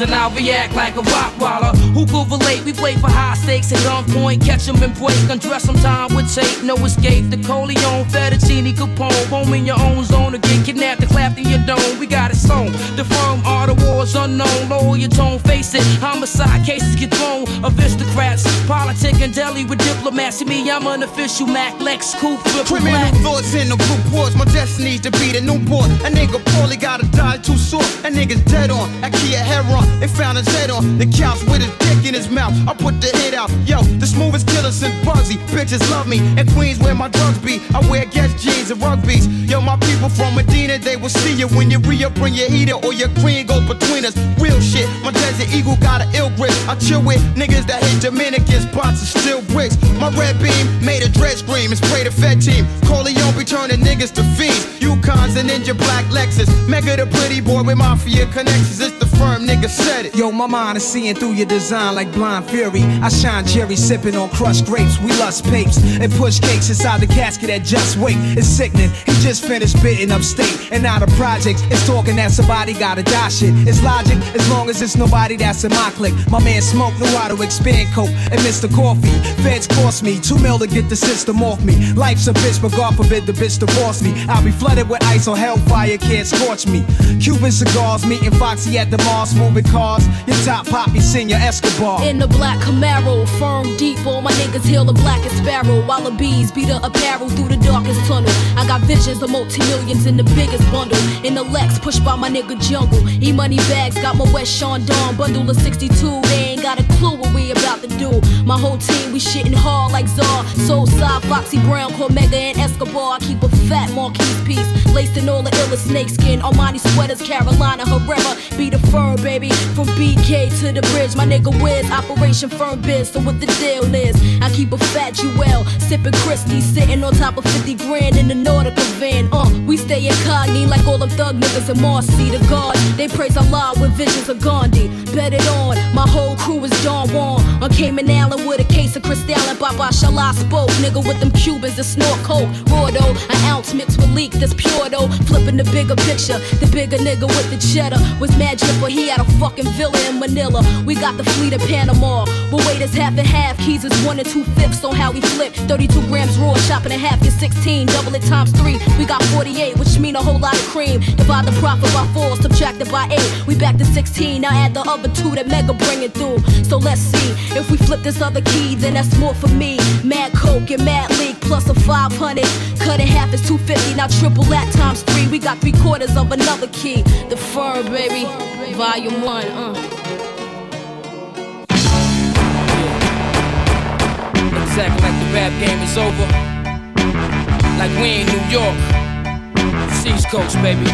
And I'll react like a rock waller. Who could relate? We play for high stakes at gunpoint, catch 'em and break. Undress some time with tape, no escape. The Corleone, Fettuccine, Capone, home in your own zone to get kidnapped and clapped in your dome. We got it sewn. The firm are the wars unknown. Lower your tone, face it. Homicide cases get thrown. Aristocrats, politic and deli with diplomats. See me, I'm an official Mac Lex triple Criminal thoughts in the Newports. My destiny's to be the Newport. A nigga poorly gotta die too soon. That nigga's dead on. That Kia Heron. They found his head on the couch with his dick in his mouth. I put the hit out. Yo, the smoothest killer since Bugsy. Bitches love me. And Queens where my drugs be. I wear Guess jeans and rugbies. Yo, my people from Medina, they will see you when you re-up, bring your heater or your green goes between us. Real shit. My Desert Eagle got an ill grip. I chill with niggas that hate Dominicans, bots and steel bricks. My red beam made a dread scream and spray the Fed team. Corleone be turning niggas to fiends. Yukons and Ninja Black Lexus. Mega the pretty boy with mafia connections. It's the firm nigga said it. Yo, my mind is seeing through your design like blind fury. I shine cherry sipping on crushed grapes. We lust papes and push cakes inside the casket at just wait. It's sickening. He just finished bitten upstate and now the projects. It's talking that somebody gotta die shit. It's logic as long as it's nobody that's in my clique. My man Smoke knew how to expand coke and Mr. Coffee. Feds cost me two mil to get the system off me. Life's a bitch, but God forbid the bitch divorce me. I'll be flooded with ice or hellfire can't scorch me. Cuban cigars, meeting Foxy at the Mars, moving cars. Your top poppy, senior Escobar. In the black Camaro, firm deep, all my niggas hail the blackest sparrow. Wallabies beat the apparel through the darkest tunnel. I got visions of multi millions in the biggest bundle. In the Lex, pushed by my nigga Jungle. E money bags, got my West Sean Dawn bundle of 62. They got a clue what we about to do. My whole team, we shitting hard like Czar. Soul side, Foxy Brown, Cormega, and Escobar. I keep a fat Marquise piece, laced in all the illest snakeskin. Armani sweaters, Carolina Herrera. Be the firm, baby. From BK to the bridge, my nigga Wiz, Operation Firm Biz. So what the deal is, I keep a fat Jewel, sipping Christie, sitting on top of 50 grand in the Nautica van. Uh, we stay incognito like all them thug niggas in Marcy, the God. They praise Allah with visions of Gandhi. Bet it on, my whole crew is Don Juan. On Cayman Island with a case of Cristal and Baba Shala spoke. Nigga with them Cubans that snort coke. Though, an ounce mixed with leak that's pure though. Flipping the bigger picture, the bigger nigga with the cheddar was mad but he had a fucking villa in Manila. We got the fleet of Panama. But wait, it's half and half. Keys is one and two fifths on how we flip. 32 grams raw, chopping in half, get 16. Double it times three. We got 48, which mean a whole lot of cream. Divide the profit by four, subtract it by eight. We back to 16. Now add the other two that Mega bringing through. So let's see if we flip this other key, then that's more for me. Mad Coke and Mad League plus a 500. Cut in half is 250. Now triple that times three. We got three quarters of another key. The firm, baby. Volume one. Uh. Exactly like the rap game is over. Like we ain't New York. East Coast, baby.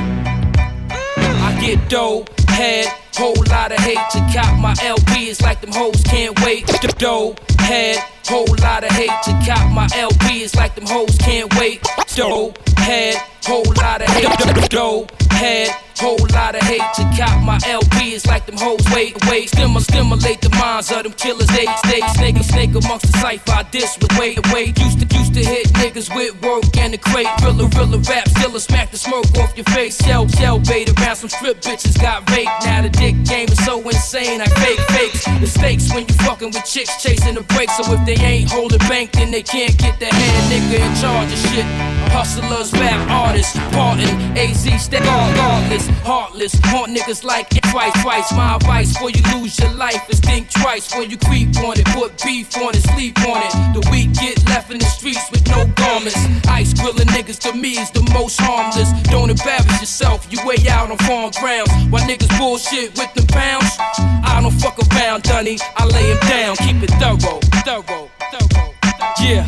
I get dough, head, whole lot of hate to cop my LP. It's like them hoes can't wait. Dough, head, whole lot of hate to cop my LP. It's like them hoes can't wait. Dough, head, whole lot of hate. Dough, head, whole lot of hate to cop my LP. It's like them hoes wait, wait. Stimmer, stimulate the minds of them killers. They stay snake snake amongst the cipher. I diss with wait, wait. Used to, used to hit niggas with work and the crate. Rilla, rilla rap, still smack the smoke off your face. Shell, shell bait around some strip bitches got raped. Now the dick game is so insane. I fake fakes. The stakes when you fucking with chicks chasing the break. So if they ain't holding bank, then they can't get the head nigga in charge of shit. Hustlers, rap artists, parting, AZ stay regardless, heartless, heartless. haunt niggas like it twice, twice. My advice before you lose your life is think twice before you creep on it, put beef on it, sleep on it. The weak get left in the streets with no garments. Ice grilling niggas to me is the most harmless. Don't embarrass yourself, you way out on farm grounds. While niggas bullshit with the pounds, I don't fuck around, Dunny. I lay him down, keep it thorough, thorough, thorough. Yeah,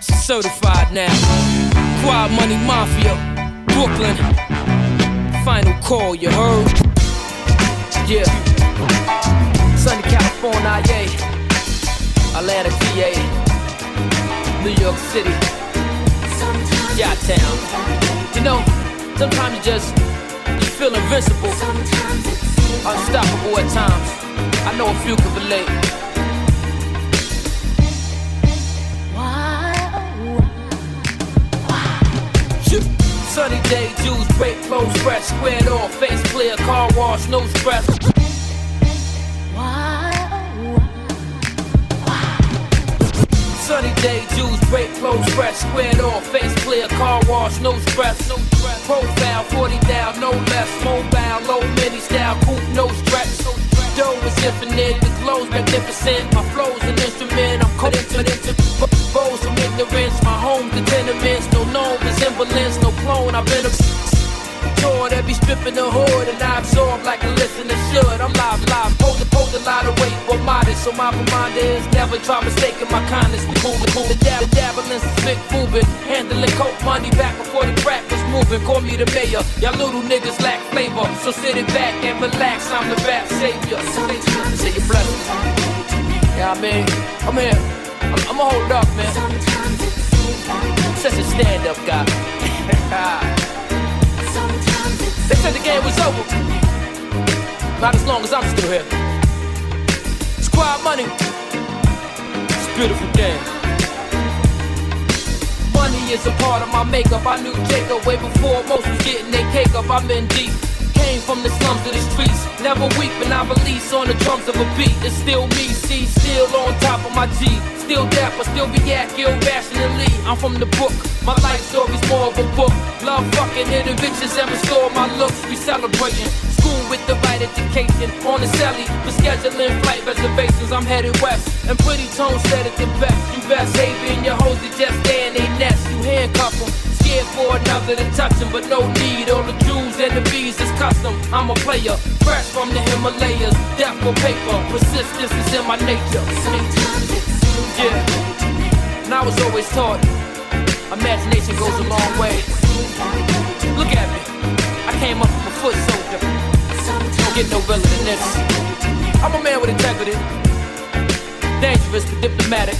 certified now. Quad Money Mafia, Brooklyn. Final call, you heard? Yeah. Sunny California, yeah. Atlanta, PA. New York City. Yeah, town. You know, sometimes you just feel invincible, unstoppable at times. I know a few can relate. Why, why, why? Sunny day, Jews, great clothes, fresh, squared off, face clear, car wash, no stress. Sunny day, Jews break clothes, fresh, squared off, face clear, car wash, no stress, no stress. Profile, 40 down, no less, mobile, low mini style, coupe, no stress. Dough is infinite, the glow's magnificent. My flow's an instrument, I'm caught into into bows from ignorance. My home, the tenements, no known resemblance, no clone. I've been a tour that be stripping the hood, and I absorb like a listener should. I'm live, live, hold, hold a lot of weight, but modest. So my reminder is never try mistaking my kindness. Moving, cool, the dab, the dabbling, big moving, handling coke money back before the crack was moving. Call me the mayor, y'all little niggas lack flavor. So sit it back and relax, I'm the rap savior. Say your blessings. Yeah, I mean, I'm here. I'm, I'ma hold up, man. Such a stand-up guy. They said the game was over. Not as long as I'm still here. Squad money. It's a beautiful game. Money is a part of my makeup. I knew Jacob way before most was getting their cake up. I'm in deep. Came from the slums to the streets. Never weak, but I release on the drums of a beat. It's still me, see, still on top of my G. Still dapper, still be Gil Elite. I'm from the book. My life story's more of a book. Love fucking bitches and restore my looks. We celebrating. School with the right education. On the celly, for scheduling flight reservations. I'm headed west. And pretty tone said it the best. You best haven your hoes to just stay in they nest. You handcuff them. Scared for another to touch them, but no need. All the jewels and the bees is custom. I'm a player, fresh from the Himalayas. Death for paper, persistence is in my nature. Yeah, and I was always taught imagination goes a long way. Look at me, I came up from a foot soldier. Don't get no realer than this. I'm a man with integrity, dangerous but diplomatic,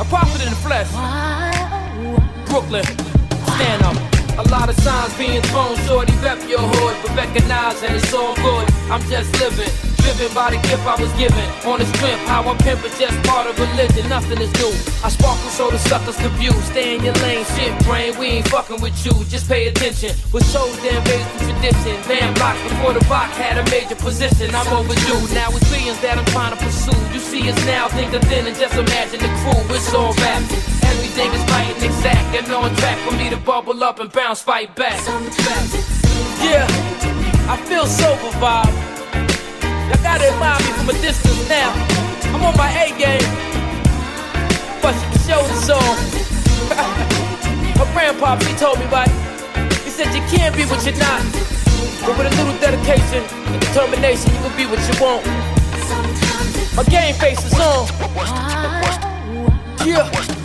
a prophet in the flesh. Oh, Brooklyn, stand up. A lot of signs being thrown, shorty rep your hood, but recognize and it's all good. I'm just living, driven by the gift I was given. On the strength, how I pimp is just part of religion, nothing is new. I sparkle so the suckers confused. Stay in your lane, shit brain, we ain't fucking with you, just pay attention. Was chose and raised through tradition. Band blocks before the rock had a major position. I'm overdue, now it's billions that I'm trying to pursue. You see us now, think of then and just imagine the crew, it's all rap. Everything is right and exact and on track for me to bubble up and bounce right back. Yeah, I feel sober vibe. Y'all gotta admire me from a distance now. I'm on my A game, but you can show the song. My grandpa, he told me right. He said you can't be what you're not, but with a little dedication and determination, you can be what you want. My game face is on. Yeah.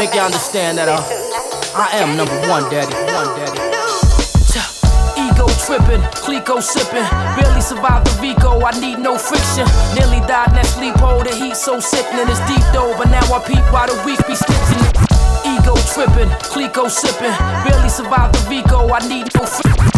Make you understand that uh, I am number one, daddy. One, daddy. Ego tripping, Clicquot sipping, barely survived the Vico. I need no friction. Nearly died in that sleep hole. The heat so sickening, it's deep though. But now I peep while the week be stitching it. Ego tripping, Clicquot sipping, barely survived the Vico. I need no friction.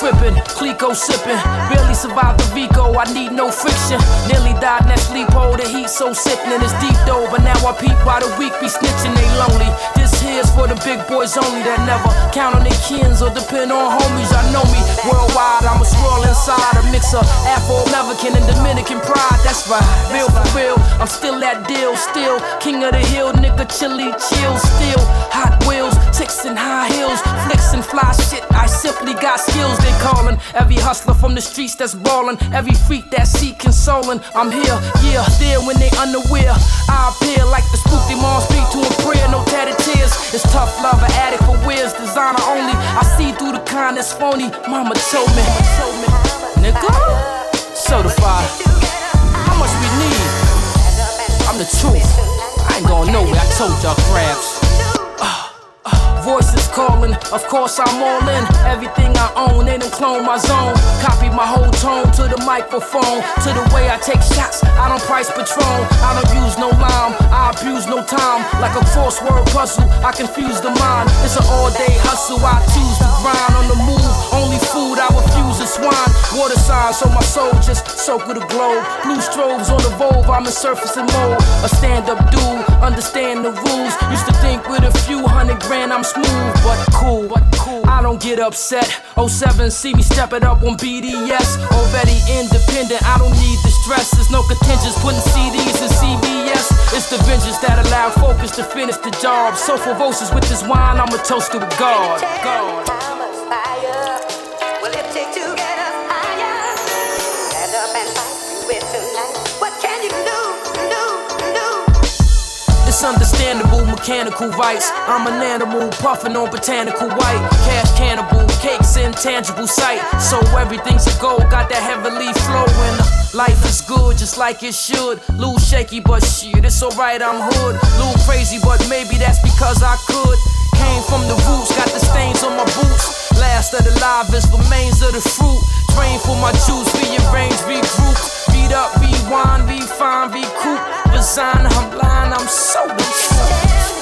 Tripping, Clicquot sipping, barely survived the Vico. I need no friction. Nearly died that sleep hole. The heat so sickening, it's deep though. But now I peep while the weak be snitching, they lonely. This here's for the big boys only that never count on their kins or depend on homies. I know me worldwide. I'm a swirl inside a mix of Afro American and Dominican pride. That's right, real for real. I'm still that deal, still king of the hill, nigga. Chilly chill, still hot wheels, ticks and high heels, flicks and fly shit. I simply got skills they callin'. Every hustler from the streets that's ballin', every freak that seek consolin'. I'm here, yeah, there when they unaware. I appear like the spooky mom speak to a prayer, no tatted tears. It's tough love, an addict for wears, designer only. I see through the kind that's phony. Mama told me, nigga, certified. How much we need? I'm the truth. I ain't going nowhere. I told y'all crabs. Voices calling, of course I'm all in. Everything I own, they done clone my zone. Copy my whole tone to the microphone, to the way I take shots. I don't price Patron, I don't use no lime, I abuse no time. Like a crossword puzzle, I confuse the mind. It's an all day hustle, I choose to grind on the move. Food I refuse is swine. Water signs, so my soul just soak with the globe. Blue strobes on the Volvo, I'm in surfacing mode. A stand up dude, understand the rules. Used to think with a few hundred grand I'm smooth, but cool. But cool. I don't get upset. 07, see me step it up on BDS. Already independent, I don't need the stress. There's no contingents putting CDs in CBS. It's the vengeance that allow focus to finish the job. So for voices with this wine, I'm a toast to a God. God. Understandable, mechanical vice. I'm an animal, puffing on botanical white. Cash cannibal, cakes intangible sight. So everything's a goal, got that heavenly flowing. Life is good, just like it should. Little shaky, but shit, it's alright, I'm hood. Little crazy, but maybe that's because I could. Came from the roots, got the stains on my boots. Last of the livest remains of the fruit. Train for my juice, rearrange, regroup. Beat up, rewind, refine, recoup. Resign, I'm blind, I'm so the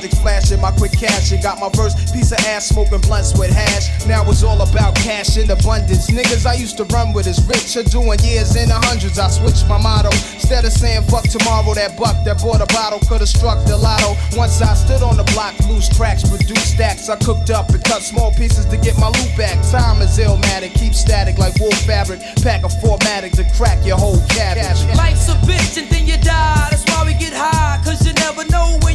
projects, flashing my quick cash. And got my first piece of ass smoking blunts with hash. Now it's all about cash in abundance. Niggas I used to run with is rich are doing years in the hundreds. I switched my motto. Instead of saying fuck tomorrow, that buck that bought a bottle could have struck the lotto. Once I stood on the block, loose tracks, produced stacks. I cooked up and cut small pieces to get my loot back. Time is illmatic, keep static like wool fabric. Pack a formatic to crack your whole cabbage. Life's a bitch and then you die. That's why we get high. Cause you never know when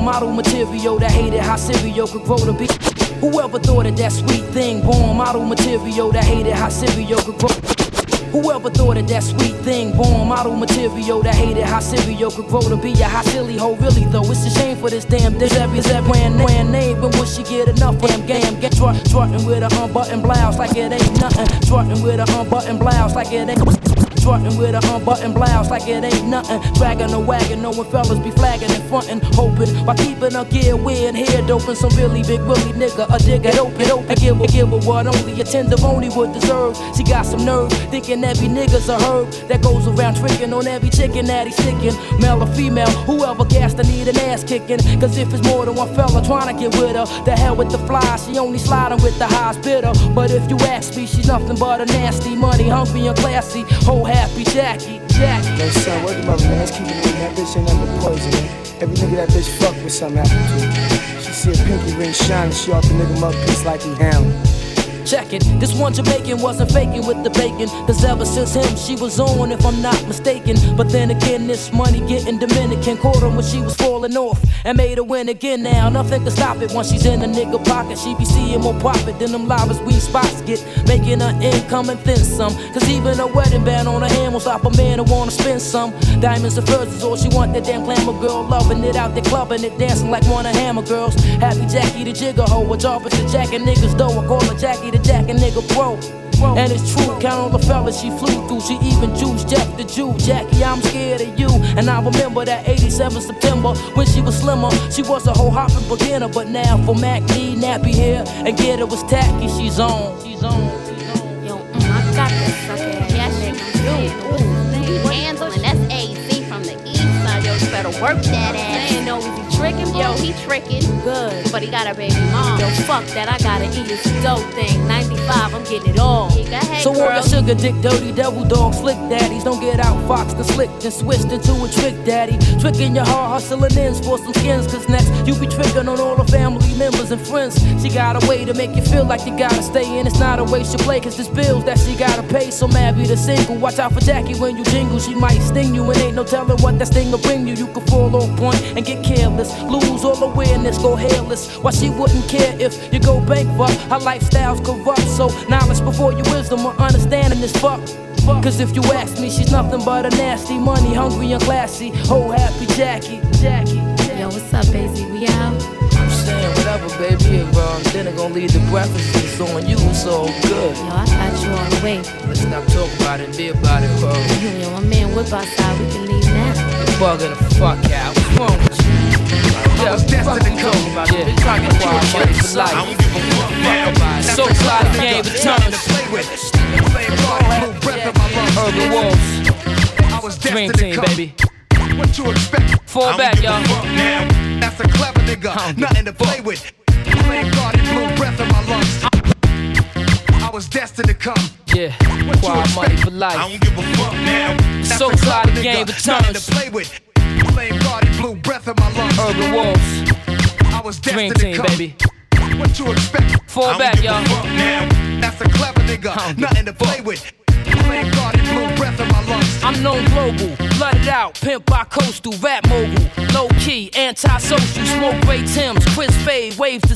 born model material that hated how cereal could grow to be. Whoever thought of that sweet thing, born model material that hated how cereal could grow. Whoever thought of that sweet thing, born model material that hated how cereal could grow to be a hot silly hoe. Really though, it's a shame for this damn this every that brand brand name. When will she get enough damn game? Get strut, strutting with a unbuttoned blouse like it ain't nothing. Strutting with a unbuttoned blouse like it ain't. Strutting with a unbuttoned blouse like it ain't nothing. Dragging a wagon, knowing fellas be flagging and frontin', hoping while keeping her gear weird, hair doping some really big willy nigga, a digger, open, open, give her, give her what only a tenderoni would deserve. She got some nerve, thinking every nigga's a herb that goes around tricking on every chicken that he's sticking. Male or female, whoever gas to need an ass kicking. Cause if it's more than one fella trying to get with her, the hell with the fly, she only sliding with the highest bidder. But if you ask me, she's nothing but a nasty, money hungry and classy, whole happy Jackie, Jackie. Yo, son, word them up, man. Let's keep it moving. That bitch ain't nothing poison. Every nigga that bitch fuck with something happened to. She see a pinky ring shining, she off the nigga mug piece like he hound. Check it. This one Jamaican wasn't faking with the bacon. Cause ever since him, she was on, if I'm not mistaken. But then again, this money getting Dominican. Caught when she was falling off and made her win again now. Nothing can stop it once she's in a nigga pocket. She be seeing more profit than them livest weed spots get. Making her income and then some. Cause even a wedding band on her hand will stop a man who wanna spend some. Diamonds and furs is all she want. That damn glamour girl loving it out there clubbing it, dancing like one of hammer girls. Happy Jackie the jigger hoe, a job is to jacking niggas though. I call her Jackie the jack and nigga pro. And it's true, count all the fellas she flew through. She even juiced Jack the Jew. Jackie, I'm scared of you. And I remember that 87 September when she was slimmer. She was a whole hopping beginner. But now for Mac D, nappy hair, and get it was tacky. She's on. She's on. Work that ass. Ain't know if be tricking, Yo, he tricking. Good. But he got a baby mom. Yo, fuck that. I gotta eat this dope thing. 95, I'm getting it all. Go ahead, So all your sugar dick, dirty devil dogs, slick daddies. Don't get out, fox the slick, then switched into a trick daddy. Tricking your heart, hustling ends for some skins. Cause next, you be tricking on all the family members and friends. She got a way to make you feel like you gotta stay in. It's not a waste of play, cause there's bills that she gotta pay. So mad be the single. Watch out for Jackie when you jingle. She might sting you, and ain't no telling what that sting will bring you. You could fall off point and get careless. Lose all awareness, go hairless. Why she wouldn't care if you go bankrupt? Her lifestyle's corrupt. So knowledge before your wisdom or understanding is fuck. Cause if you ask me, she's nothing but a nasty, money hungry and classy. Oh, happy Jackie, Jackie. Yo, what's up, Basie? We out? I'm saying whatever, baby. If um, dinner gonna lead the breakfast, on you. It's all good. Yo, I got you on the way. Let's not talk about it, be about it, bro. Yo, my man whip outside. We can leave now. Bugging the fuck out. What's wrong with you? Yeah, what the fuck you? Yeah, trying to get wild money for life. I don't give a fuck now. So fly the game returns. Urban Wolves. Dream team, baby. What you expect? Fall back, y'all. Now, that's a clever nigga, nothing to play with. Playing God and blew breath in my lungs. I was destined to come. Yeah, quiet money for life. I don't give a fuck now. So a fly the game returns. to play with. Playing God and blew breath in my lungs. Urban Wolves. I was Dream destined team, to come. baby. What you expect? Fall back, y'all. That's a clever nigga, nothing to play with. Breath in my lungs. I'm known global, blooded out, pimp by coastal, rap mogul, low key, anti-social, smoke great Tims, Chris Fade, waves to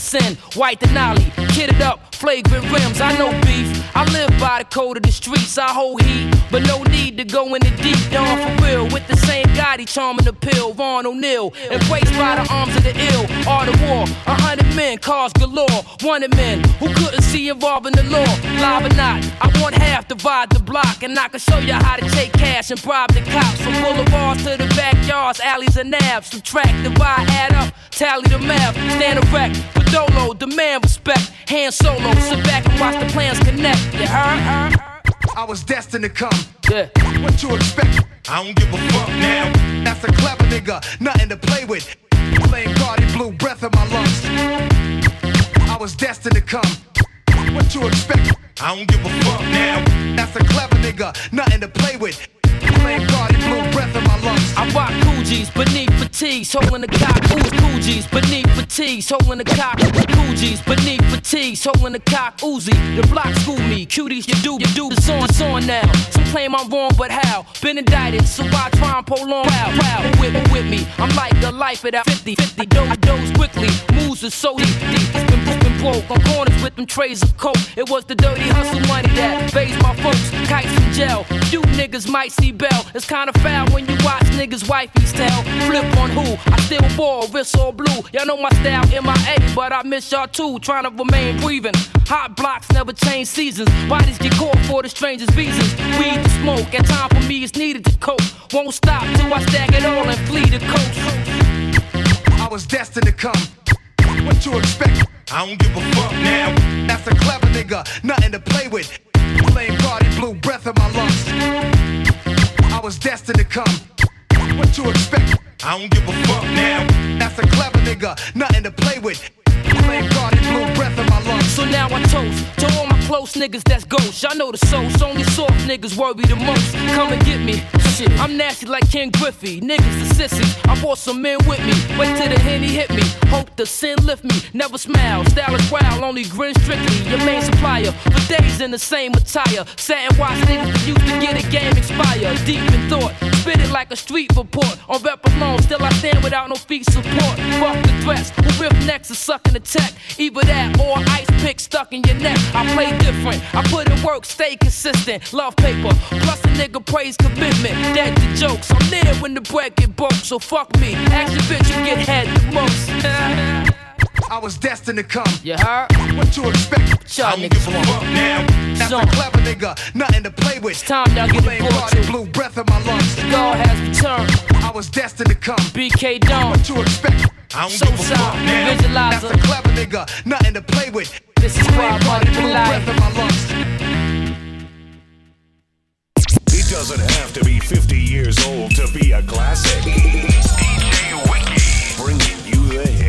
white Denali, kitted up, flagrant rims. I know beef, I live by the code of the streets. I hold heat, but no need to go in the deep down for real. With the same Gotti charming the pill, Vaughn O'Neal, embraced by the arms of the ill. Art of war, a hundred men, cars galore, wanted men who couldn't see involving the law. Live or not, I want half, divide the block, and I can show you how to take cash and bribe the cops. From boulevards to the backyards, alleys and nabs. Subtract, divide, add up, tally the math. Stand erect, with dolo, demand respect. Hand solo, sit back and watch the plans connect. You heard? I was destined to come. Yeah. What you expect? I don't give a fuck now. That's a clever nigga, nothing to play with. Playing God and blew breath in my lungs. I was destined to come. What you expect? I don't give a fuck now. That's a clever nigga, nothing to play with. God and blew breath in my lungs. I rock Coogis beneath fatigues, holding the cock. Ooze Coogis beneath fatigues, holding the cock. Coogis beneath fatigues, holding the cock. Uzi, the block school me. Cuties, you do, you do. It's on, it's on now. Some claim I'm wrong, but how? Been indicted, so I try and prolong. Proud, proud, with, with me. I'm like the life of that 50, 50. Doze, I doze quickly. Moves are so deep, deep. It's been, been broke. On corners with them trays of coke. It was the dirty hustle money that phased my folks. Kites and gel. You niggas might see It's kinda foul when you watch niggas' wifeys tell. Flip on who? I still ball, wrist all blue. Y'all know my style, MIA, but I miss y'all too. Trying to remain breathing. Hot blocks never change seasons. Bodies get caught for the strangest reasons. Weed to smoke, and time for me is needed to cope. Won't stop till I stack it all and flee the coast. I was destined to come. What you expect? I don't give a fuck now. That's a clever nigga, nothing to play with. Playing God blue breath in my lungs. I was destined to come. What you expect? I don't give a fuck now. That's a clever nigga, nothing to play with. God and blew breath in my lungs. So now I toast to all my close niggas that's ghosts. Y'all know the source. Only soft niggas worry the most. Come and get me. Shit, I'm nasty like Ken Griffey. Niggas the sissies. I brought some men with me. Wait till the henny hit me. Hope the sin lift me. Never smile. Style is wild. Only grin strictly. Your main supplier. For days in the same attire. Sat and watch niggas used to get a game expire. Deep in thought. Spit it like a street report. On rep alone. Still I stand without no feet support. Fuck the threats. Who rip necks and sucking the tech. Either that or ice pick stuck in your neck. I play different. I put in work, stay consistent. Love paper. Plus a nigga praise commitment. Dead to jokes. I'm there when the bread get broke. So fuck me. Ask bitch you get head the most. I was destined to come. You heard? What you expect? Y'all niggas give want. fuck now. That's So- a clever nigga, nothing to play with. It's time y'all get Playing it God and breath in my lungs. The God has returned. I was destined to come. BK Dawn. What you expect? I don't So give a fuck sorry. now. Visualizer. That's a clever nigga, nothing to play with. This is Playing why God money and for blew life. breath in my lungs. It doesn't have to be 50 years old to be a classic. Marriott. Zoning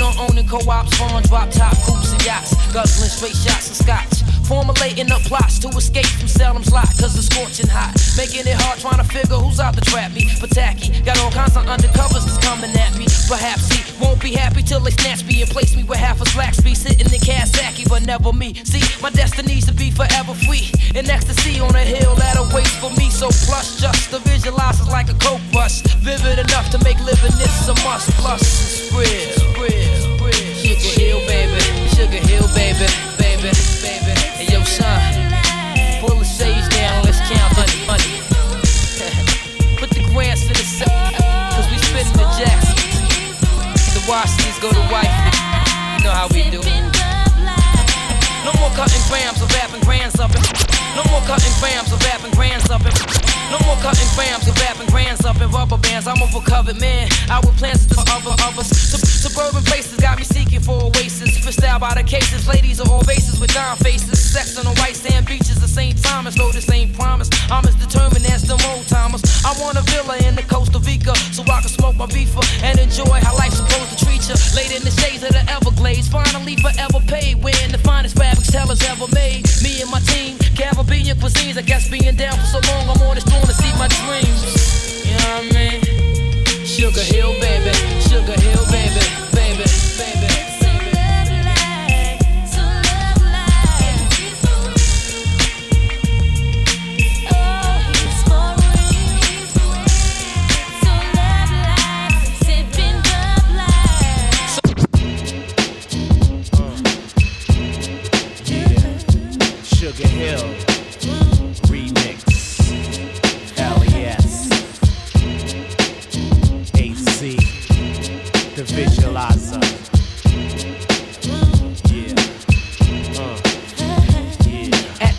on owning co-ops, phone drop top coops and yachts. Guzzling straight shots of scotch. Formulating up plots to escape from Salem's lot, cause it's scorching hot. Making it hard trying to figure who's out to trap me. But tacky, got all kinds of undercovers that's coming at me. Perhaps he won't be happy till they snatch me and place me with half a slack speed. Sitting in Kawasaki, but never me. See, my destiny's to be forever free. In ecstasy on a hill that awaits for me. So plush, just to visualize is like a coke rush. Vivid enough to make living this a must. Plus, it's real, real, real. Sugar Hill, baby. Sugar Hill, baby, baby, baby. Hey, yo, son. Pull the sage down, let's count money, money. Put the grants to the side, cause we spitting the jacks. The Washingtons go to wife. You know how we do. No more cutting grams of rapping grands up. in- No more cutting grams of rapping grands up. in- No more cutting grams of rapping grands up in rubber bands. I'm a recovered man. I would plans to other others. Sub- suburban places got me seeking for oasis. Fished out by the cases. Ladies are all bases with dime faces. Sex on the white sand beaches of St. Thomas. Though this ain't promise. I'm as determined as the old timers. I want a villa in the Costa Rica so I can smoke my beefer and enjoy how life's supposed to treat you. Laid in the shades of the Everglades. Finally forever paid. Wearing the finest fabrics tellers ever made. Me and my team, Caribbean cuisines. I guess being down for so long, I'm on this throne to see my dreams. You know what I mean? Sugar Hill, baby. Sugar Hill, baby. Baby, baby. Oh, sugar Hill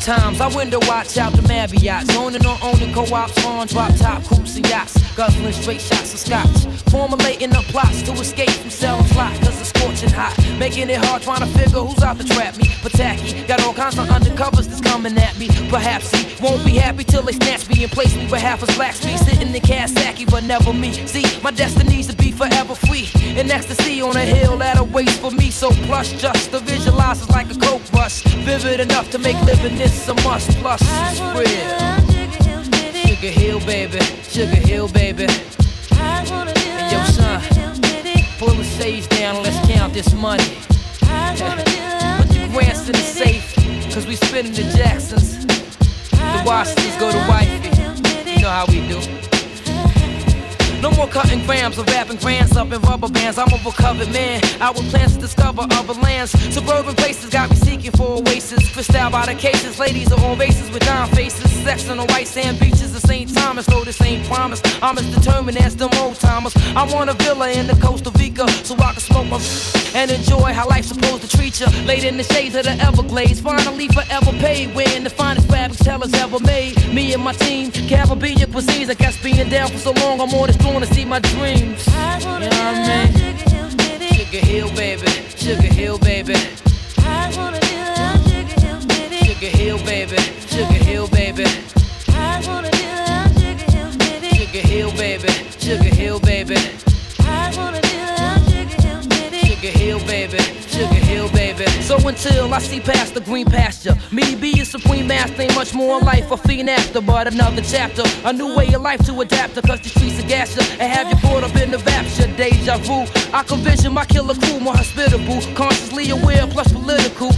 times, I window watch out the Marriott. Zoning on owning co-ops, farm, drop top, coops and yachts. Guzzling straight shots of scotch. Formulating up plots to escape from selling fly, cause it's scorching hot. Making it hard trying to figure who's out to trap me. But tacky, got all kinds of undercovers that's coming at me. Perhaps he won't be happy till they snatch me and place me with half a slack speed. Sitting in Kawasaki, but never me. See, my destiny's to be forever free. In ecstasy on a hill that awaits for me. So plush, just to visualize is like a coke rush. Vivid enough to make living this a must. Plus, it's real. Sugar Hill, baby. Sugar Hill, baby. And yo, son, pull the sage down and let's count this money. Put the grants in the safe, cause we spending the Jacksons. The Washingtons go to wifey. You know how we do. No more cutting grams or rapping grands up in rubber bands. I'm a recovered man. I would plans to discover other lands. Suburban places got me seeking for oasis. Out by the cases. Ladies are on races with dime faces. Sex on the white sand beaches of St. Thomas. Though this ain't promise. I'm as determined as them old timers. I want a villa in the Costa Rica so I can smoke my and enjoy how life's supposed to treat you. Laid in the shades of the Everglades. Finally forever paid. Wearing the finest fabrics tellers ever made. Me and my team, Caribbean cuisines. I guess being down for so long, I'm on this throne to see my dreams. You know what I mean? Sugar Hill, baby. Sugar Hill, baby. I wanna heal Sugar Hill, baby. Sugar Hill, baby. Sugar Hill, baby. Sugar So until I see past the green pasture, me be a supreme master, ain't much more in life. A fiend after, but another chapter. A new way of life to adapt to, cause the streets are gas and have you caught up in the rapture. Deja vu. I can vision my killer crew more hospitable, consciously aware, plus political.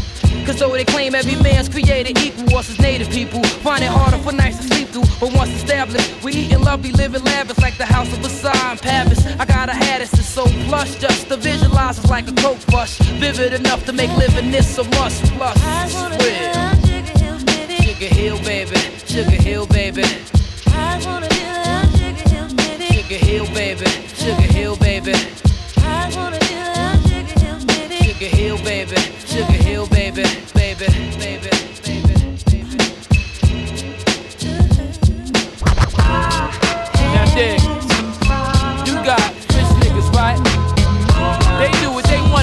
Cause though they claim every man's created equal, us as native people find it harder for nights to sleep through. But once established, we eat and eating lovely, living lavish like the house of Versailles in Paris. I gotta have this, it's so plush, just to visualize it's like a coke rush. Vivid enough to make living this a must. Plus, I wanna real. Sugar Hill, baby. Sugar Hill, baby. I wanna Sugar Hill, baby. Sugar Hill, baby. Sugar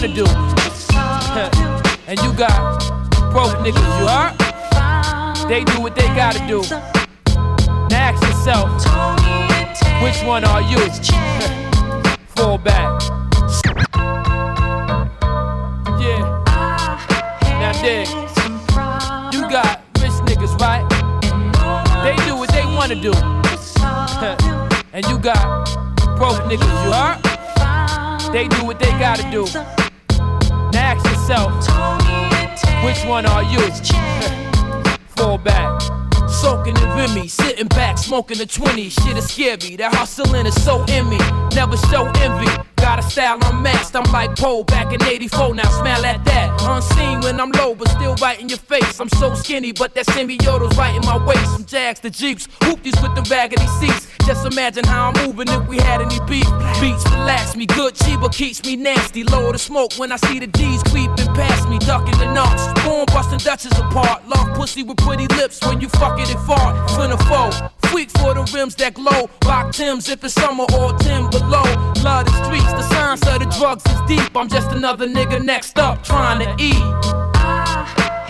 to do. and you got broke niggas, you heard? They do what they gotta do. Now ask yourself, which one are you? Fall back. Yeah. Now dig. You got rich niggas, right? They do what they wanna do. and you got broke niggas, you heard? They do what they gotta do. Ask yourself, which one are you? Fall back. Soaking in Remy, sitting back, smoking a 20. Shit is scary, that hustling is so in me. Never show envy. Got a style unmatched, I'm like Poe back in 84. Now smell at that. Unseen when I'm low, but still right in your face. I'm so skinny, but that semi-auto's right in my waist. Some Jags, the Jeeps, hoopties with the raggedy seats. Just imagine how I'm moving if we had any beef. Beats relax me, good Chiba keeps me nasty. Lower the smoke when I see the D's creeping past me, ducking the knocks. Born busting Dutches apart. Love pussy with pretty lips when you fucking it far. Finna foe. Freak for the rims that glow. Rock Tims if it's summer or Tim below. Love the streets, the signs of the drugs is deep. I'm just another nigga next up trying to eat. Ah.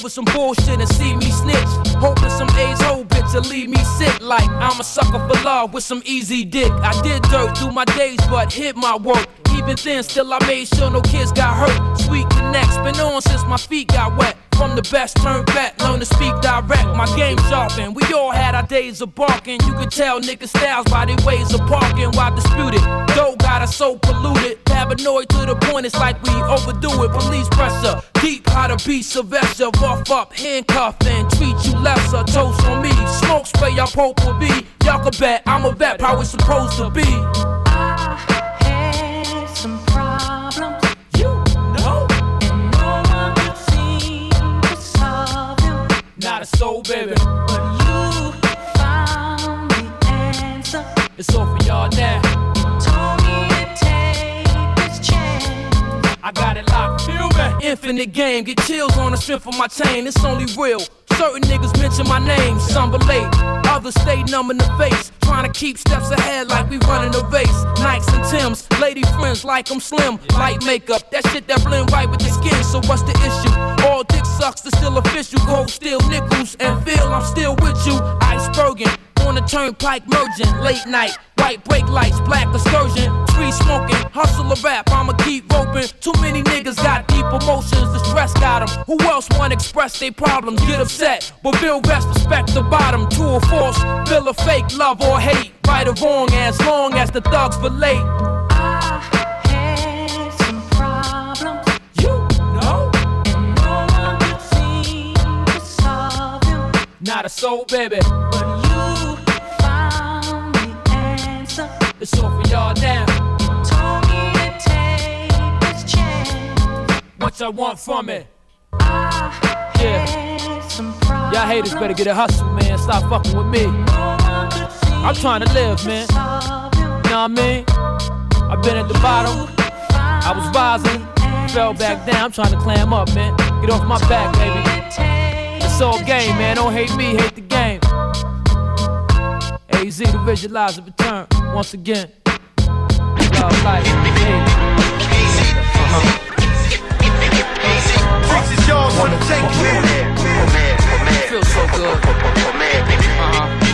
Over some bullshit and see me snitch. Hoping some age old bitch will leave me sick like I'm a sucker for love with some easy dick. I did dirt through my days, but hit my work. Even then, still I made sure no kids got hurt. Sweet connects, been on since my feet got wet. From the best, turn back, learn to speak direct. My game sharpened. We all had our days of barking. You could tell niggas styles by their ways of parking. Why disputed? Doe got us so polluted. Paranoid to the point it's like we overdo it. Police pressure, deep how to be Sylvester. Rough up, handcuff, and treat you lesser. Toast on me, smoke spray, y'all pope will be. Y'all can bet I'm a vet, how it's supposed to be. Not a soul, baby. But you found the answer. It's all for y'all now. Told me to take this chance. I got it locked, feel me? Infinite game, get chills on the strength of my chain. It's only real. Certain niggas mention my name, some relate. Others stay numb in the face, trying to keep steps ahead like we running a race. Nikes and Tims, lady friends like I'm slim. Light makeup, that shit that blend right with the skin. So what's the issue? All dick sucks, it's still official. Gold, steel nickels and feel I'm still with you. Iceberging on the turnpike merging, late night, white brake lights, black excursion, street smoking, hustle a rap, I'ma keep roping. Too many niggas got deep emotions, the stress got 'em. Who else wanna express their problems, get upset, but feel rest, respect the bottom. True or false, feel a fake love or hate, right or wrong, as long as the thugs relate. I had some problems, You know, no one could seem to solve them. not a soul, baby. But It's all for y'all now. Told me to take this chance. What y'all want from it? Yeah. Some Y'all haters better get a hustle, man. Stop fucking with me. no one could seem I'm trying to live, man. to solve them. You know what I mean? I've been at the bottom. I was rising, fell back down. I'm trying to climb up, man. Get off my back, baby. It's all game, man. Don't hate me, hate the game. AZ to visualize a return once again. Love life, This yours for the taking. Feels so good. Uh-huh. Know to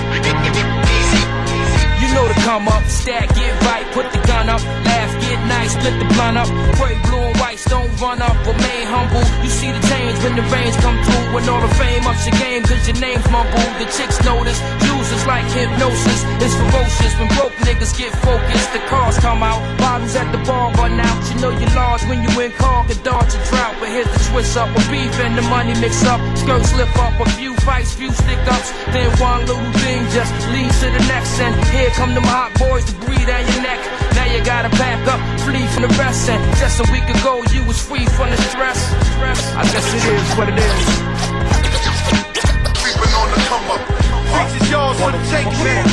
come up, stack, get right, put the gun up, laugh, get nice, split the blunt up. Pray blue and whites don't run up, remain humble. You see the change when the rains come through, when all the fame ups your game, cause your name's mumbled. The chicks notice, users like hypnosis. It's ferocious when broke niggas get focused. The cars come out, bottles at the bar run out. You know you're large when you in car, can dodge a drought. But here's the twist up, with beef and the money mix up. Skirts lift up, a few fights, few stick ups. Then one little just leads to the next. And here come them hot boys to breathe down your neck. Now you gotta back up, flee from the rest. And just a week ago, you was free from the stress. I guess it is what it is. Creeping on the come up. This is yours for the taking, man.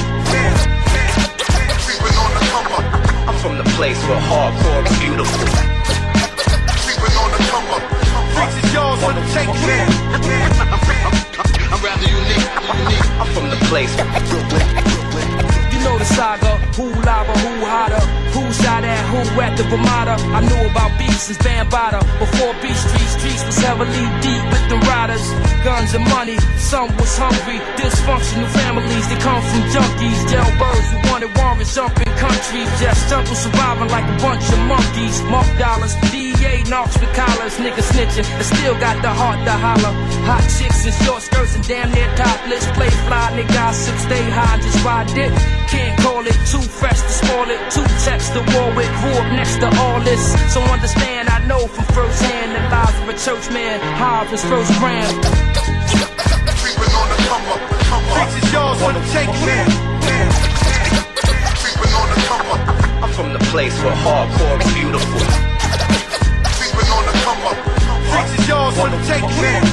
Creeping on the come up. I'm from the place where hardcore is beautiful. Creeping on the come up. This is yours for the taking, man. I'm rather unique, unique. I'm from the place. You know the saga. Who lava, who hotter? Who shot at who at the Ramada? I knew about beats since Bambaataa. Before Beach Street, streets was heavily deep with the riders. Guns and money, some was hungry. Dysfunctional families, they come from junkies. Jailbirds who wanted warrants, jumping countries. Just jungle surviving like a bunch of monkeys. Mark dollars, DEA knocks with collars. Niggas snitching, but still got the heart to holler. Hot chicks in short skirts and damn near topless. Play fly, nigga, gossip, stay high, just ride it. Can't call it too fresh to spoil it. Two texts to war with, grew up next to all this. So understand, I know from first hand the lives of a church man. Harvest first gram. Creeping on the come up, come up. This is yours for the taking. Creeping on the come up, I'm from the place where hardcore is beautiful. Creeping on the come up. This is yours for the taking.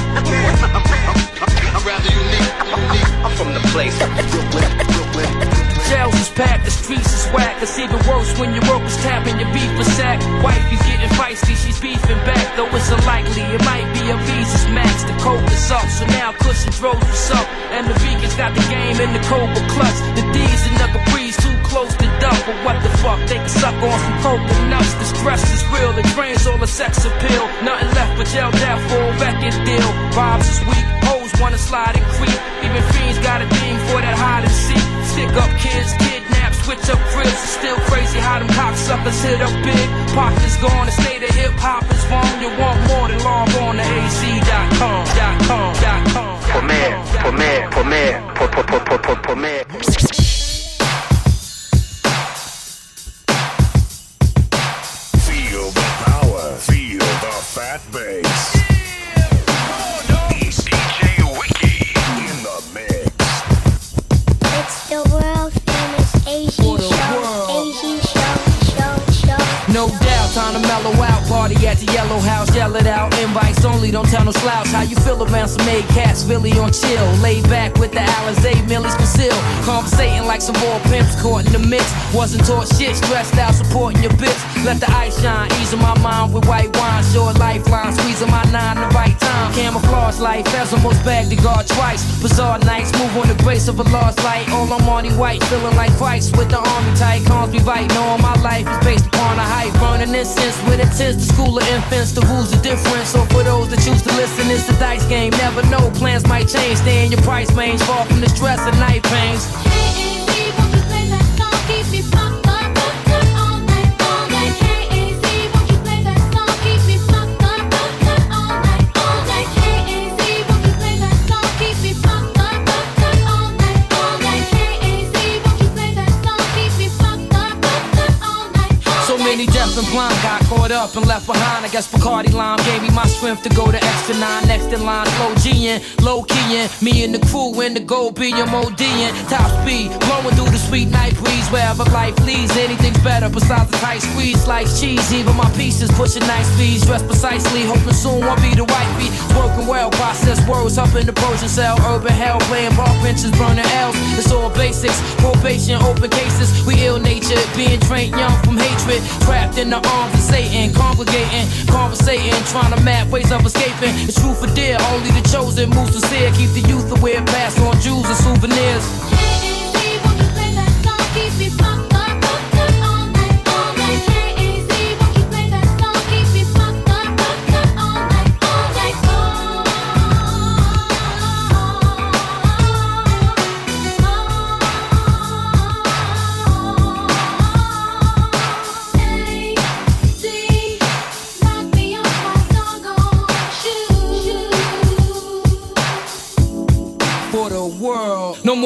I'm rather unique, unique. I'm from the place Brooklyn, Brooklyn. Jails is packed, the streets is whack. It's even worse when your work is tapping your beef for sack. Wife, you getting feisty, she's beefing back. Though it's unlikely, it might be a Visa's max. The coke is up, so now cushion throws what's up. And the vegans got the game in the Cobra clutch. The D's and the Capri's too close to dump. But what the fuck, they can suck on some coconuts. The stress is real, it drains all the sex appeal. Nothing left but jail death for a record deal. Vibes is weak, hoes wanna slide and creep. Even fiends got a thing for that hide and seek. Stick up kids, kidnap, switch up cribs. It's still crazy how them cocksuckers hit up big. Pockets gone, the state of hip hop is wrong. You want more than log on to az.com. Dot com, dot com. For me, for me, for me, for, for, for, for, for, for me. Feel the power, feel the fat bass. Party at the yellow house, yell it out. Invites only, don't tell no slouch. How you feel around some made cats, Philly on chill. Laid back with the Alizé, Millie's conceal. Conversating like some more pimps caught in the mix. Wasn't taught shit, stressed out, supporting your bitch. Let the ice shine, easing my mind with white wine. Short lifeline, squeezing my nine the right time. Camouflage life, almost bagged the guard twice. Bizarre nights, move on the grace of a lost light. All I'm Marty White, feeling like fights with the army tight. Calms me right, knowing my life is based upon a hype. Burning incense with intense, school of infants. The rules are different, so for those that choose to listen, it's the dice game. Never know, plans might change. Stay in your price range, far from the stress and night pains. Up and left behind. I guess Bacardi Lime gave me my strength to go the extra nine. Next in line, slow G'ing, low keying. Me and the crew in the gold being MODing. Top speed, blowing through the sweet night breeze. Wherever life leads, anything's better besides the tight squeeze. Slice cheese, even my pieces pushing nice speeds. Dressed precisely, hoping soon won't be the white beat. Working well, process words up in the Persian cell. Urban hell, playing ball benches, burning L's. It's all basics, probation, open cases. We ill natured, being trained young from hatred. Trapped in the arms of Satan, congregating, conversating, trying to map ways of escaping. It's true for dear, only the chosen moves sincere. Keep the youth aware, pass on jewels and souvenirs. for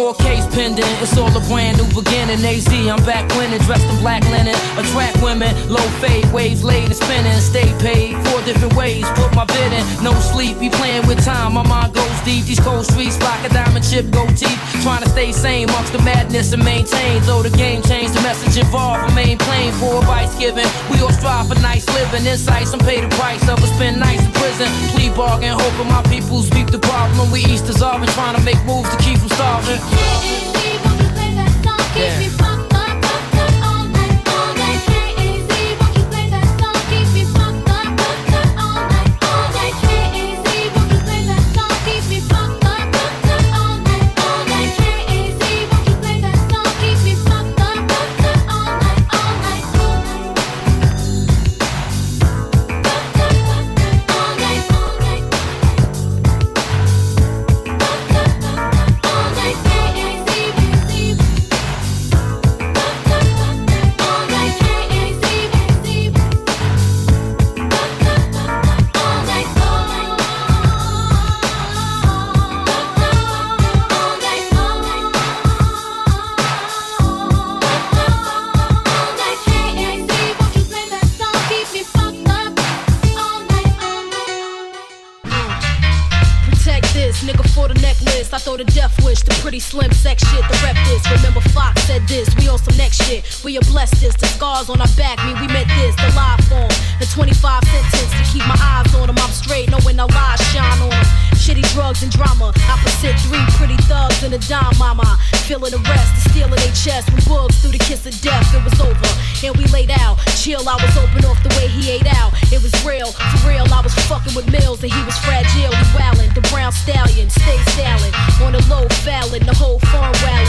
No case pending, it's all a brand new beginning. AZ, I'm back winning, dressed in black linen. Attract women, low fade, waves laid and spinning. Stay paid, four different ways, put my bid in. No sleep, be playing with time, my mind goes deep. These cold streets, like a diamond chip, go deep. Trying to stay sane amongst the madness and maintain. Though the game changed, the message involved, remain plain for advice given. We all strive for nice living, insights and pay the price of a spend nights in prison. Plea bargain, hoping my people speak the problem. We east dissolving, trying to make moves to keep from starving. Yeah. Sex shit, the rep this. Remember Fox said this, we on some next shit. We are blessed this, the scars on our back mean we meant this, the live form. The 25 sentence to keep my eyes on them, I'm straight, knowing our lies shine on them. Shitty drugs and drama, opposite three pretty thugs and a dime mama. Feeling the rest, the steel in their chest, when bugs through the kiss of death, it was over. And we laid out, chill, I was open off the way he ate out. It was real, for real, I was fucking with Mills and he was fragile, he wildin'. The brown stallion, stay stalin'. On the low fallin', the whole farm wallin'.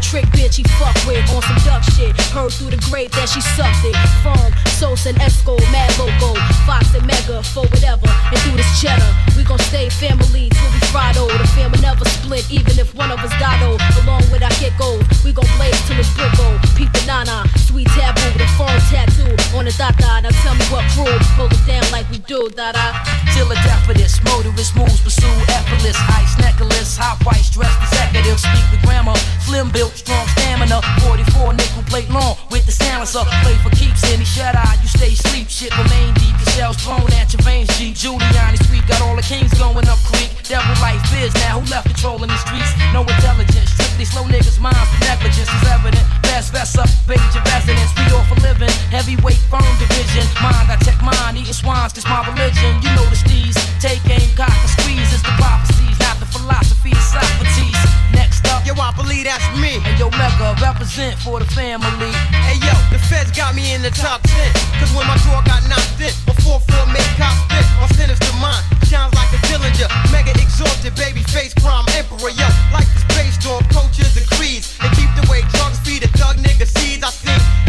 Trick bitch he fuck with. On some duck shit, heard through the grate that she sucked it. Firm, Sos and Esco, Mad Loco, Fox and Mega, for whatever. And through this cheddar, we gon' stay family till we Friday. The family never split, even if one of us died. oh. Along with our geckos, we gon' blaze till it's brick gold. Peep the nana, sweet taboo, the phone tattoo on the dada. Now tell me what crew, pull it down like we do, dada. Till the death of this, motorist moves, pursue effortless. Ice necklace, hot white dressed executive. Speak with grammar, slim strong stamina. 44 nickel plate long with the silencer. Play for keeps any shut eye, you stay sleep. Shit remain deep, your shells thrown at your veins. G. Giuliani sweet, got all the kings going up creek. Devil life biz now, who left controlling the streets? No intelligence, strictly slow niggas' minds. Negligence is evident. Best vest up, page of residence. We all for living, heavyweight firm division. Mind, I check mine, eating swines, this my religion. You know the steez, take aim, cock and squeeze. It's the prophecies, not the philosophy of Socrates. Yo, I believe that's me. And yo, Mega, represent for the family. Hey yo, the feds got me in the top 10. Cause when my door got knocked in, before four made cop spit on sinister mind. Shines like a Dillinger, mega exalted, baby face crime emperor. Yo, life is based on cultures and creeds. They keep the way drugs feed a thug nigga seeds. I see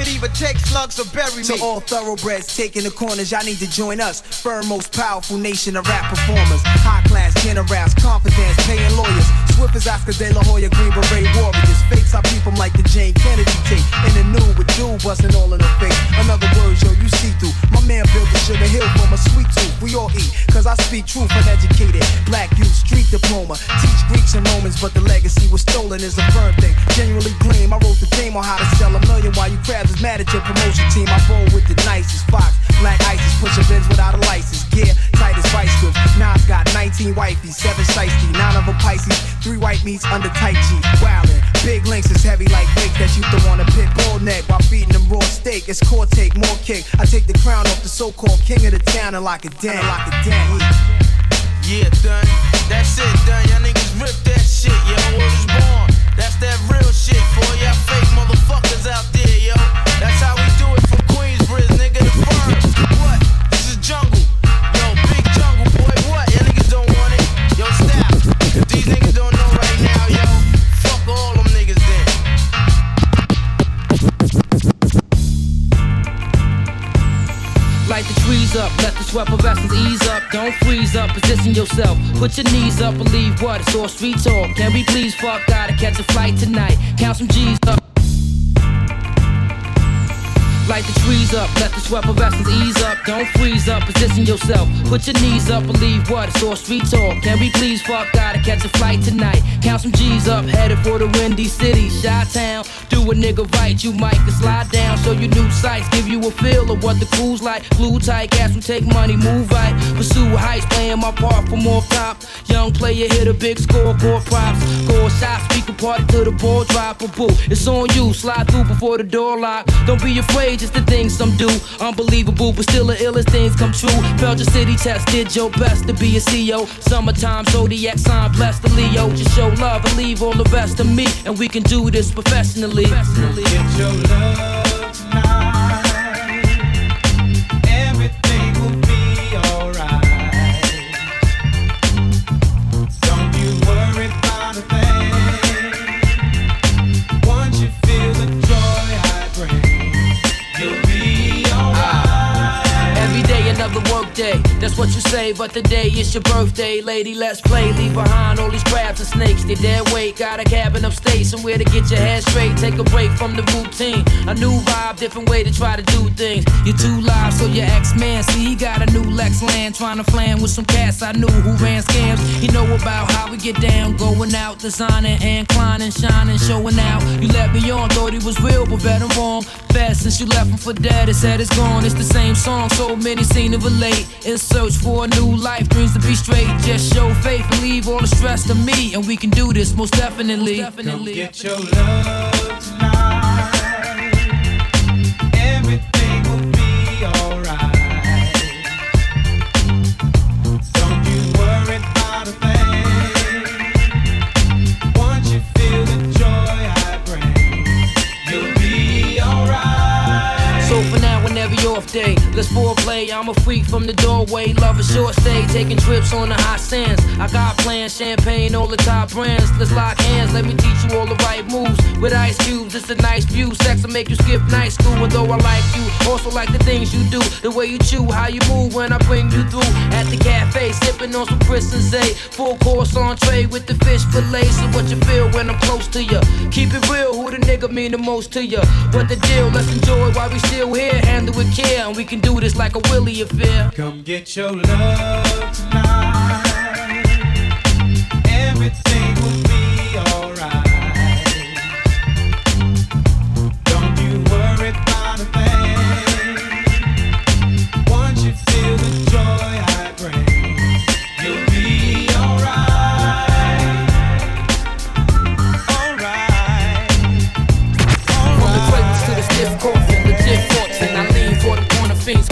could even take slugs or bury me. To all thoroughbreds taking the corners, y'all need to join us. Firm, most powerful nation of rap performers. High class generals, confidence, paying lawyers. Swift as Oscar De La Hoya, Green Beret warriors. Fakes, I peep 'em like the Jane Kennedy tape. In the new with dude busting all in the face. Another word, yo, you see through. My man built the sugar hill from a sweet tooth. We all eat, cause I speak truth, uneducated. Black youth, street diploma. Teach Greeks and Romans, but the legacy was stolen is a firm thing. Genuinely gleam, I wrote the game on how to sell a million while you crabs is mad at your promotion team. I roll with the nicest fox. Black ices, pushing Benz without a license. Gear, tight as vice grips. Nas got 19 wifeys, 7 shiesty, 9 of them Pisces, 3 white meats under tight G. Wildin', big links is heavy like weight that you throw on a pit bull neck while feeding them raw steak. It's core take, more kick. I take the crown off the so-called king of the town and lock it down, lock it down. Yeah, done. That's it, done. Y'all niggas rip that shit, yo. Word is born. That's that real shit for y'all fake motherfuckers out there, Trees up, let the sweat of essence ease up. Don't freeze up, position yourself. Put your knees up, believe what? It's all street talk. Can we please fuck? Gotta catch a flight tonight. Count some G's up. Light the trees up, let the sweat of essence ease up. Don't freeze up, position yourself. Put your knees up, believe what? It's all street talk. Can we please fuck? Gotta catch a flight tonight. Count some G's up, headed for the windy city, Shot Town. Do a nigga right, you might can slide down. Show you new sights, give you a feel of what the crew's like. Glue tight, gas will take money, move right. Pursue heights, playing my part from off top. Young player hit a big score, core props. Score shots, speaker party to the ball drop. A boo, it's on you, slide through before the door lock. Don't be afraid, just the things some do. Unbelievable, but still the illest things come true. Your city test, did your best to be a CEO. Summertime, zodiac sign, blessed the Leo. Just show love and leave all the rest to me. And we can do this professionally. Get your love what you say, but today is your birthday, lady. Let's play. Leave behind all these crabs and snakes. They dead weight. Got a cabin upstate, somewhere to get your head straight. Take a break from the routine. A new vibe, different way to try to do things. You're too live, so your ex-man, see, he got a new Lex land. Trying to flan with some cats I knew who ran scams. He know about how we get down, going out, designing and climbing, shining, showing out. You let me on, thought he was real, but bet I'm wrong. Fast since you left him for dead, it said it's gone. It's the same song, so many seem to relate. In search for a new life, dreams to be straight. Just show faith and leave all the stress to me, and we can do this most definitely. Come get your love tonight. Everything will be alright. Don't you worry about a thing. Once you feel the joy I bring, you'll be alright. So for now, whenever you're off day, let's I'm a freak from the doorway. Love a short stay, taking trips on the hot sands. I got plans, champagne, all the top brands. Let's lock hands, let me teach you all the right moves. With ice cubes, it's a nice view. Sex will make you skip night school. And though I like you, also like the things you do. The way you chew, how you move when I bring you through. At the cafe, sipping on some Chris and Zay. Full course entree with the fish fillet. So what you feel when I'm close to you? Keep it real, who the nigga mean the most to you? What the deal? Let's enjoy while we still here. Handle with care, and we can do this like a Willie affair. Come get your love tonight. Everything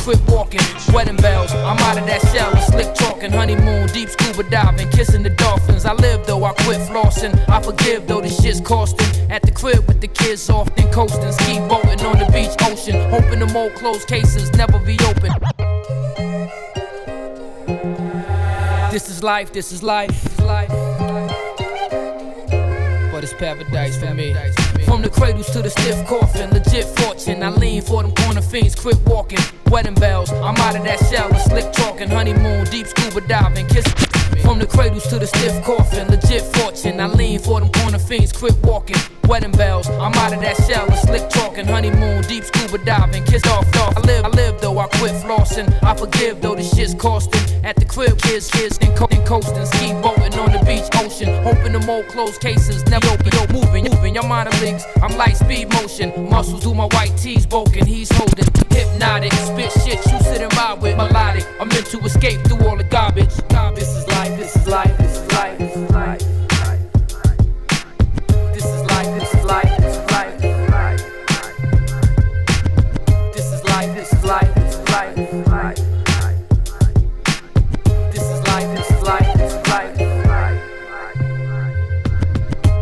quit walking. Wedding bells, I'm out of that shell, and slick talking. Honeymoon, deep scuba diving, kissing the dolphins. I live though, I quit flossing. I forgive though, this shit's costing. At the crib with the kids often coasting. Ski boating on the beach, ocean. Hoping the old closed cases never be open. This is life, this is life, this is life. But it's paradise for me. From the cradles to the stiff coffin, legit fortune. I lean for them corner fiends, quit walking. Wedding bells, I'm out of that shell, slick talking. Honeymoon, deep scuba diving, kiss. From the cradles to the stiff coffin, legit fortune. I lean for them corner fiends, quit walking. Wedding bells, I'm out of that shell, slick talking. Honeymoon, deep scuba diving, kiss off, off. I live, I live though, I quit flossing. I forgive though, this shit's costing. At the crib, kids, kids, and, co- and coasting. Ski boating on the beach, ocean. Hoping the more closed cases never open. Moving, moving, your mind a minor leagues. I'm light speed motion. Muscles do my white tees broken. He's holding hypnotic. Spit shit, you sit and ride with melodic. I'm meant to escape through all the garbage. This is life, this is life, this is life, this is life. This is life, this is life, this is life. This is life, this is life, this is life. This is life, this is life, this is life.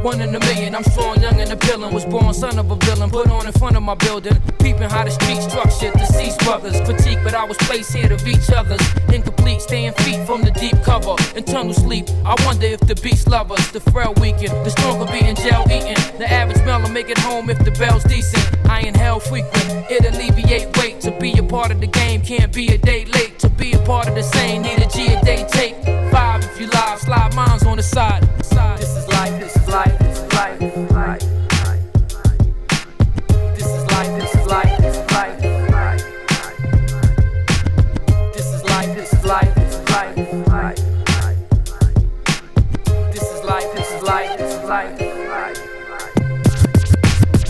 One in a million, I'm strong, and appealing. Was born son of a villain, put on in front of my building. Peeping how the streets structured, deceased brothers. Critique, but I was placed here to reach others. Incomplete, staying feet from the deep cover. Internal sleep, I wonder if the beast love us. The frail weaken, the stronger be in jail eating. The average mellow make it home if the bell's decent. I ain't hell frequent, it alleviate weight. To be a part of the game, can't be a day late. To be a part of the same, need a G a day take. Five if you live, slide mines on the side. This is life, this is life, this is life,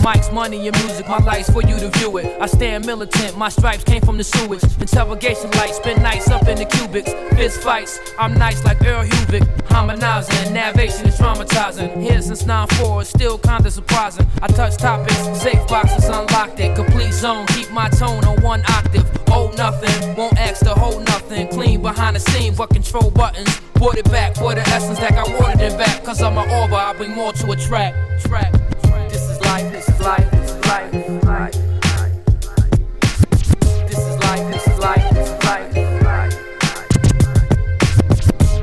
Mike's money and music, my life's for you to view it. I stand militant, my stripes came from the sewage. Interrogation lights, spend nights up in the cubics. Fist fights, I'm nice like Earl Hubik. Harmonizing, navigation is traumatizing. Here since 9-4, it's still kinda surprising. I touch topics, safe boxes unlocked it. Complete zone, keep my tone on one octave. Hold nothing, won't ask to hold nothing. Clean behind the scenes, but control buttons. Brought it back for the essence that got watered it back. Cause I'm an orber, I bring more to a track. Track life, this is life, this is life, this is life. This is life, this is life, this is life.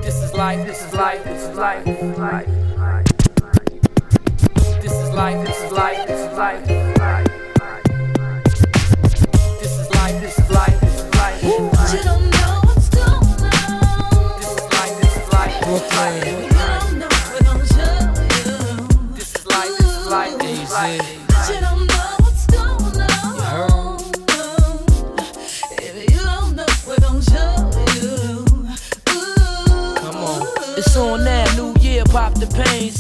This is life, this is life, this is life. This is life, this is life, this is life. This is life, this is life, this is life. You don't know what's going on. This is life, this is life, this is life. you don't know what's going on. If you don't know, we're gonna show you. Come on. It's on now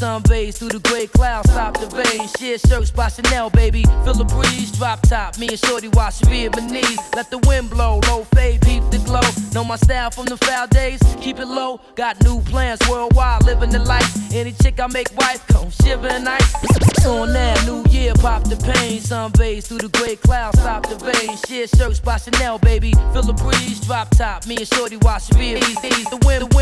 sunbays through the gray clouds, stop the rain. Share shirts by Chanel, baby. Feel the breeze, drop top. Me and Shorty wash Vietnamese. Let the wind blow, low fade, peep the glow. Know my style from the foul days, keep it low. Got new plans worldwide, living the life. Any chick I make wife, come shiver and ice. On that new year, pop the pain. Sunbays through the gray clouds, stop the rain. Share shirts by Chanel, baby. Feel the breeze, drop top. Me and Shorty wash. The wind, the wind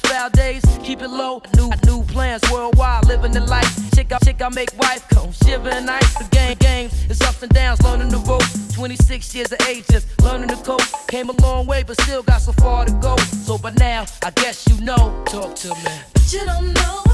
foul days, keep it low. New, new plans worldwide, living the life. Chick I, chick I make wife, come shiver and ice. The game, games, it's ups and downs, learning the ropes. 26 years of age, just learning the code. Came a long way, but still got so far to go. So by now, I guess you know. Talk to me. But you don't know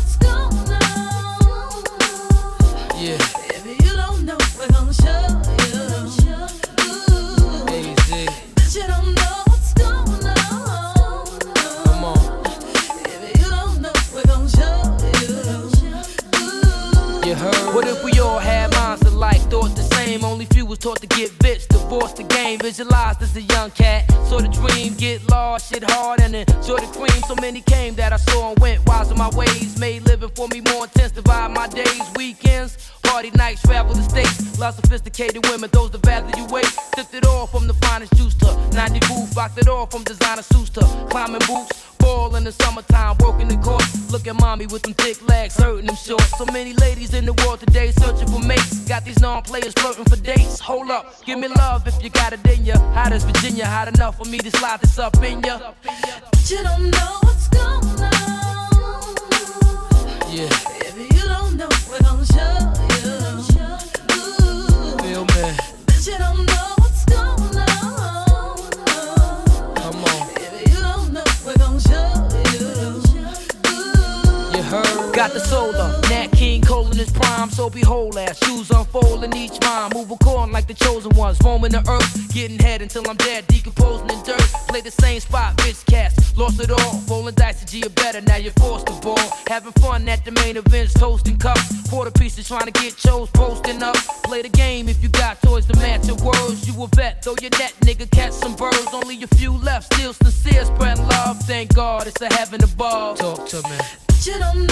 was taught to get bitch, divorce the game. Visualized as a young cat, saw the dream, get lost, shit hard, and then enjoy the cream. So many came that I saw and went, wise in my ways. Made living for me more intense, divide my days, weekends. Party nights, travel the states. Love sophisticated women, those the value you wait. Sipped it all from the finest juice to 90 booth. Rocked it all from designer suits to climbing boots. Ball in the summertime, working the court. Look at mommy with them thick legs, hurting them short. So many ladies in the world today searching for mates. Got these non-players flirting for dates. Hold up, give me love if you got it in ya. Hot as Virginia, hot enough for me to slide this up in ya. But you don't know what's going on. Yeah, If you don't know, we're gonna show you. Ooh. feel me. But you don't know what's going on. Come on. If you don't know, we're show Got the solar, Nat King Cole in his prime, so behold as shoes unfold in each rhyme. Move according like the chosen ones, roaming the earth, getting head until I'm dead, decomposing in dirt. Play the same spot, bitch cats, lost it all. Rolling dice to G you better, now you're forced to ball. Having fun at the main events, toasting cups. Quarter pieces trying to get chose, posting up. Play the game if you got toys to match your words. You a vet, throw your net, nigga, catch some birds. Only a few left, still sincere, spread love. Thank God it's a heaven above. Talk to me. You don't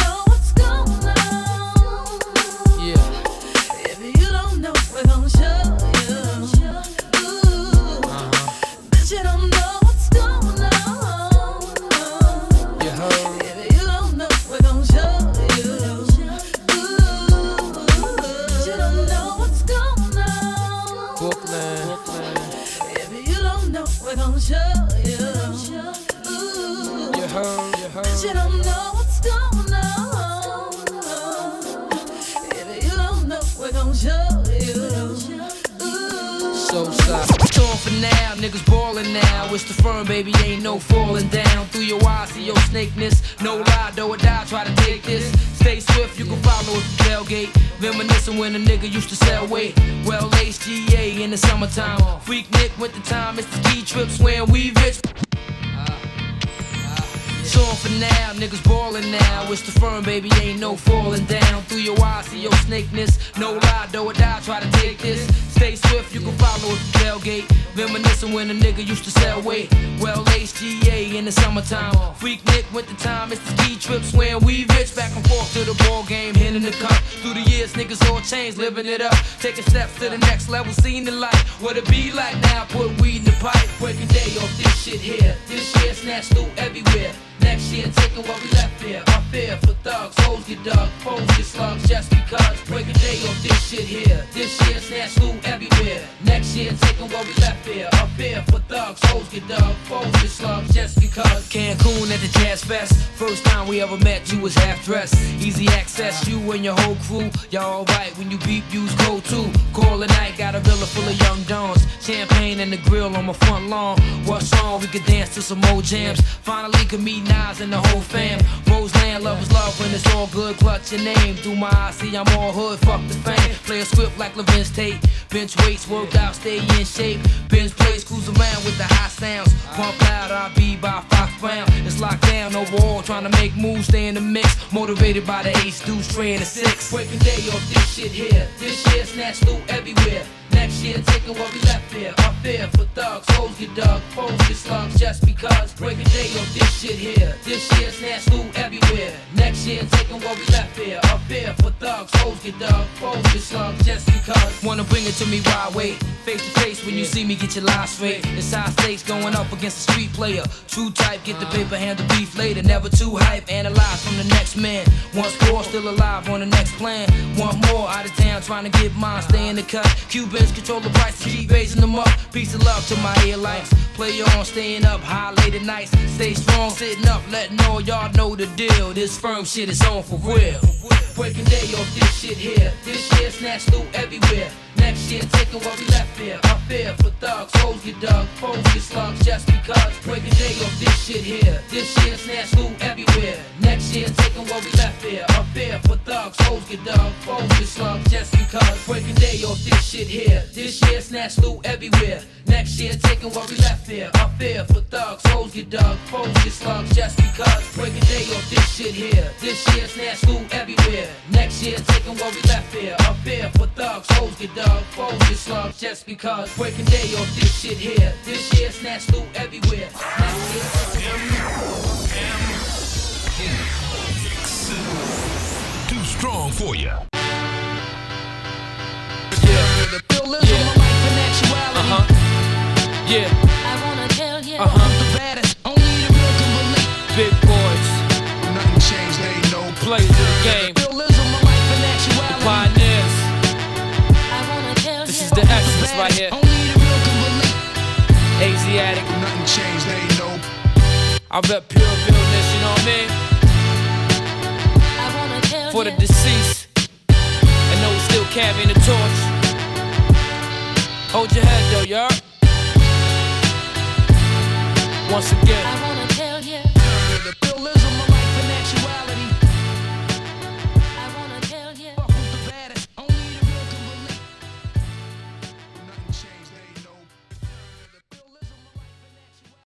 niggas ballin' now. It's the firm, baby, ain't no falling down. Through your eyes, see your snakeness. No lie, do or die, try to take this. Stay swift, you can follow if you tailgate. Reminiscing when a nigga used to sell weight. Well, lace GA in the summertime. Freaknik went the time, it's the ski trips when we rich. Uh. Torn for now, niggas ballin' now. It's the firm, baby, ain't no falling down. Through your eyes, see your snakeness. No lie, do or die, try to take this. Stay swift, you can follow if tailgate. Reminiscing when a nigga used to sell weight. Well, HGA in the summertime. Freaknik went the time, it's the ski trips when we rich. Back and forth to the ball game, hitting the cup. Through the years, niggas all changed, living it up. Taking steps to the next level, seeing the light. What it be like now, put weed in the pipe. Breaking day off this shit here. This year, snatch loot everywhere. Next year, taking what we left here. Up here for thugs, hoes get dug, foes get slugs just because. Break a day off this shit here. This year, snatch loot everywhere. Next year, taking what we left here. Up here for thugs, hoes get dug, foes get slugs just because. Cancun at the Jazz Fest. First time we ever met, you was half dressed. Easy access, you and your whole crew. Y'all alright when you beep, use code too. Call the night, got a villa full of young dons. Champagne and the grill on my front lawn. What song we could dance to some more jams. Finally could meet Nas and the whole fam. Roseland, love is love when it's all good. Clutch your name through my eyes. See, I'm all hood, fuck the fame. Play a script like Levin's Tate. Bench weights, work out, stay in shape. Bench plays, cruise around with the high sounds. Pump loud, I be by Fox Brown. It's locked down overall, trying to make moves, stay in the mix. Motivated by the ace, deuce, three, and the six. Breaking day off this shit here. This year, snatch loot everywhere. Next year, taking what we left here. Up here for thugs, hoes get dug, foes get slugs just because. Break a day of this shit here. This year's snatch loot everywhere. Next year, taking what we left here. Up here for thugs, hoes get dug, foes get slugs just because. Wanna bring it to me, why wait? Face to face when you see me, get your line straight. It's high stakes going up against a street player. True type, get the paper, handle beef later. Never too hype, analyze from the next man. Once more, still alive on the next plan. One more out of town, trying to get mine, stay in the cut. Cubans control the price, keep raising them up. Peace of love to my earlights. Play on, staying up high late at nights. Stay strong, sitting up, letting all y'all know the deal. This firm shit is on for real. Breaking day off this shit here. This year snatch loot everywhere. Next year taking what we left here. Here for thugs, hoes get dug, foes get slugs just because. Breaking day off this shit here. This year snatch loot everywhere. Next year taking what we left here. Here for thugs, hoes get dug, foes get slugs just because. Breaking day off this shit here. This year snatch loot everywhere. Next year taking what we left here. Up here for thugs, hoes get dug, foes get slugs just because. Breaking day off this shit here. This year snatch loot everywhere. Next year taking what we left here. Up here for thugs, hoes get dug, foes get slugs just because. Breaking day off this shit here. This year snatch loot everywhere. Next year, Too strong for you. Uh-huh. Yeah. I wanna tell you, Uh-huh. I'm the baddest. Only the real can believe. Big boys. Nothing changed, they ain't no Players of the game. Realism, my life in actuality. The pioneers. I wanna tell This you, is the I'm essence right baddest. here. Only the real can believe. Asiatic. Nothing changed, they ain't no I rep pure realness, you know what I mean? I wanna tell For the deceased. And those still carrying the torch. Hold your head though, y'all. Once again. I wanna tell you. The pill is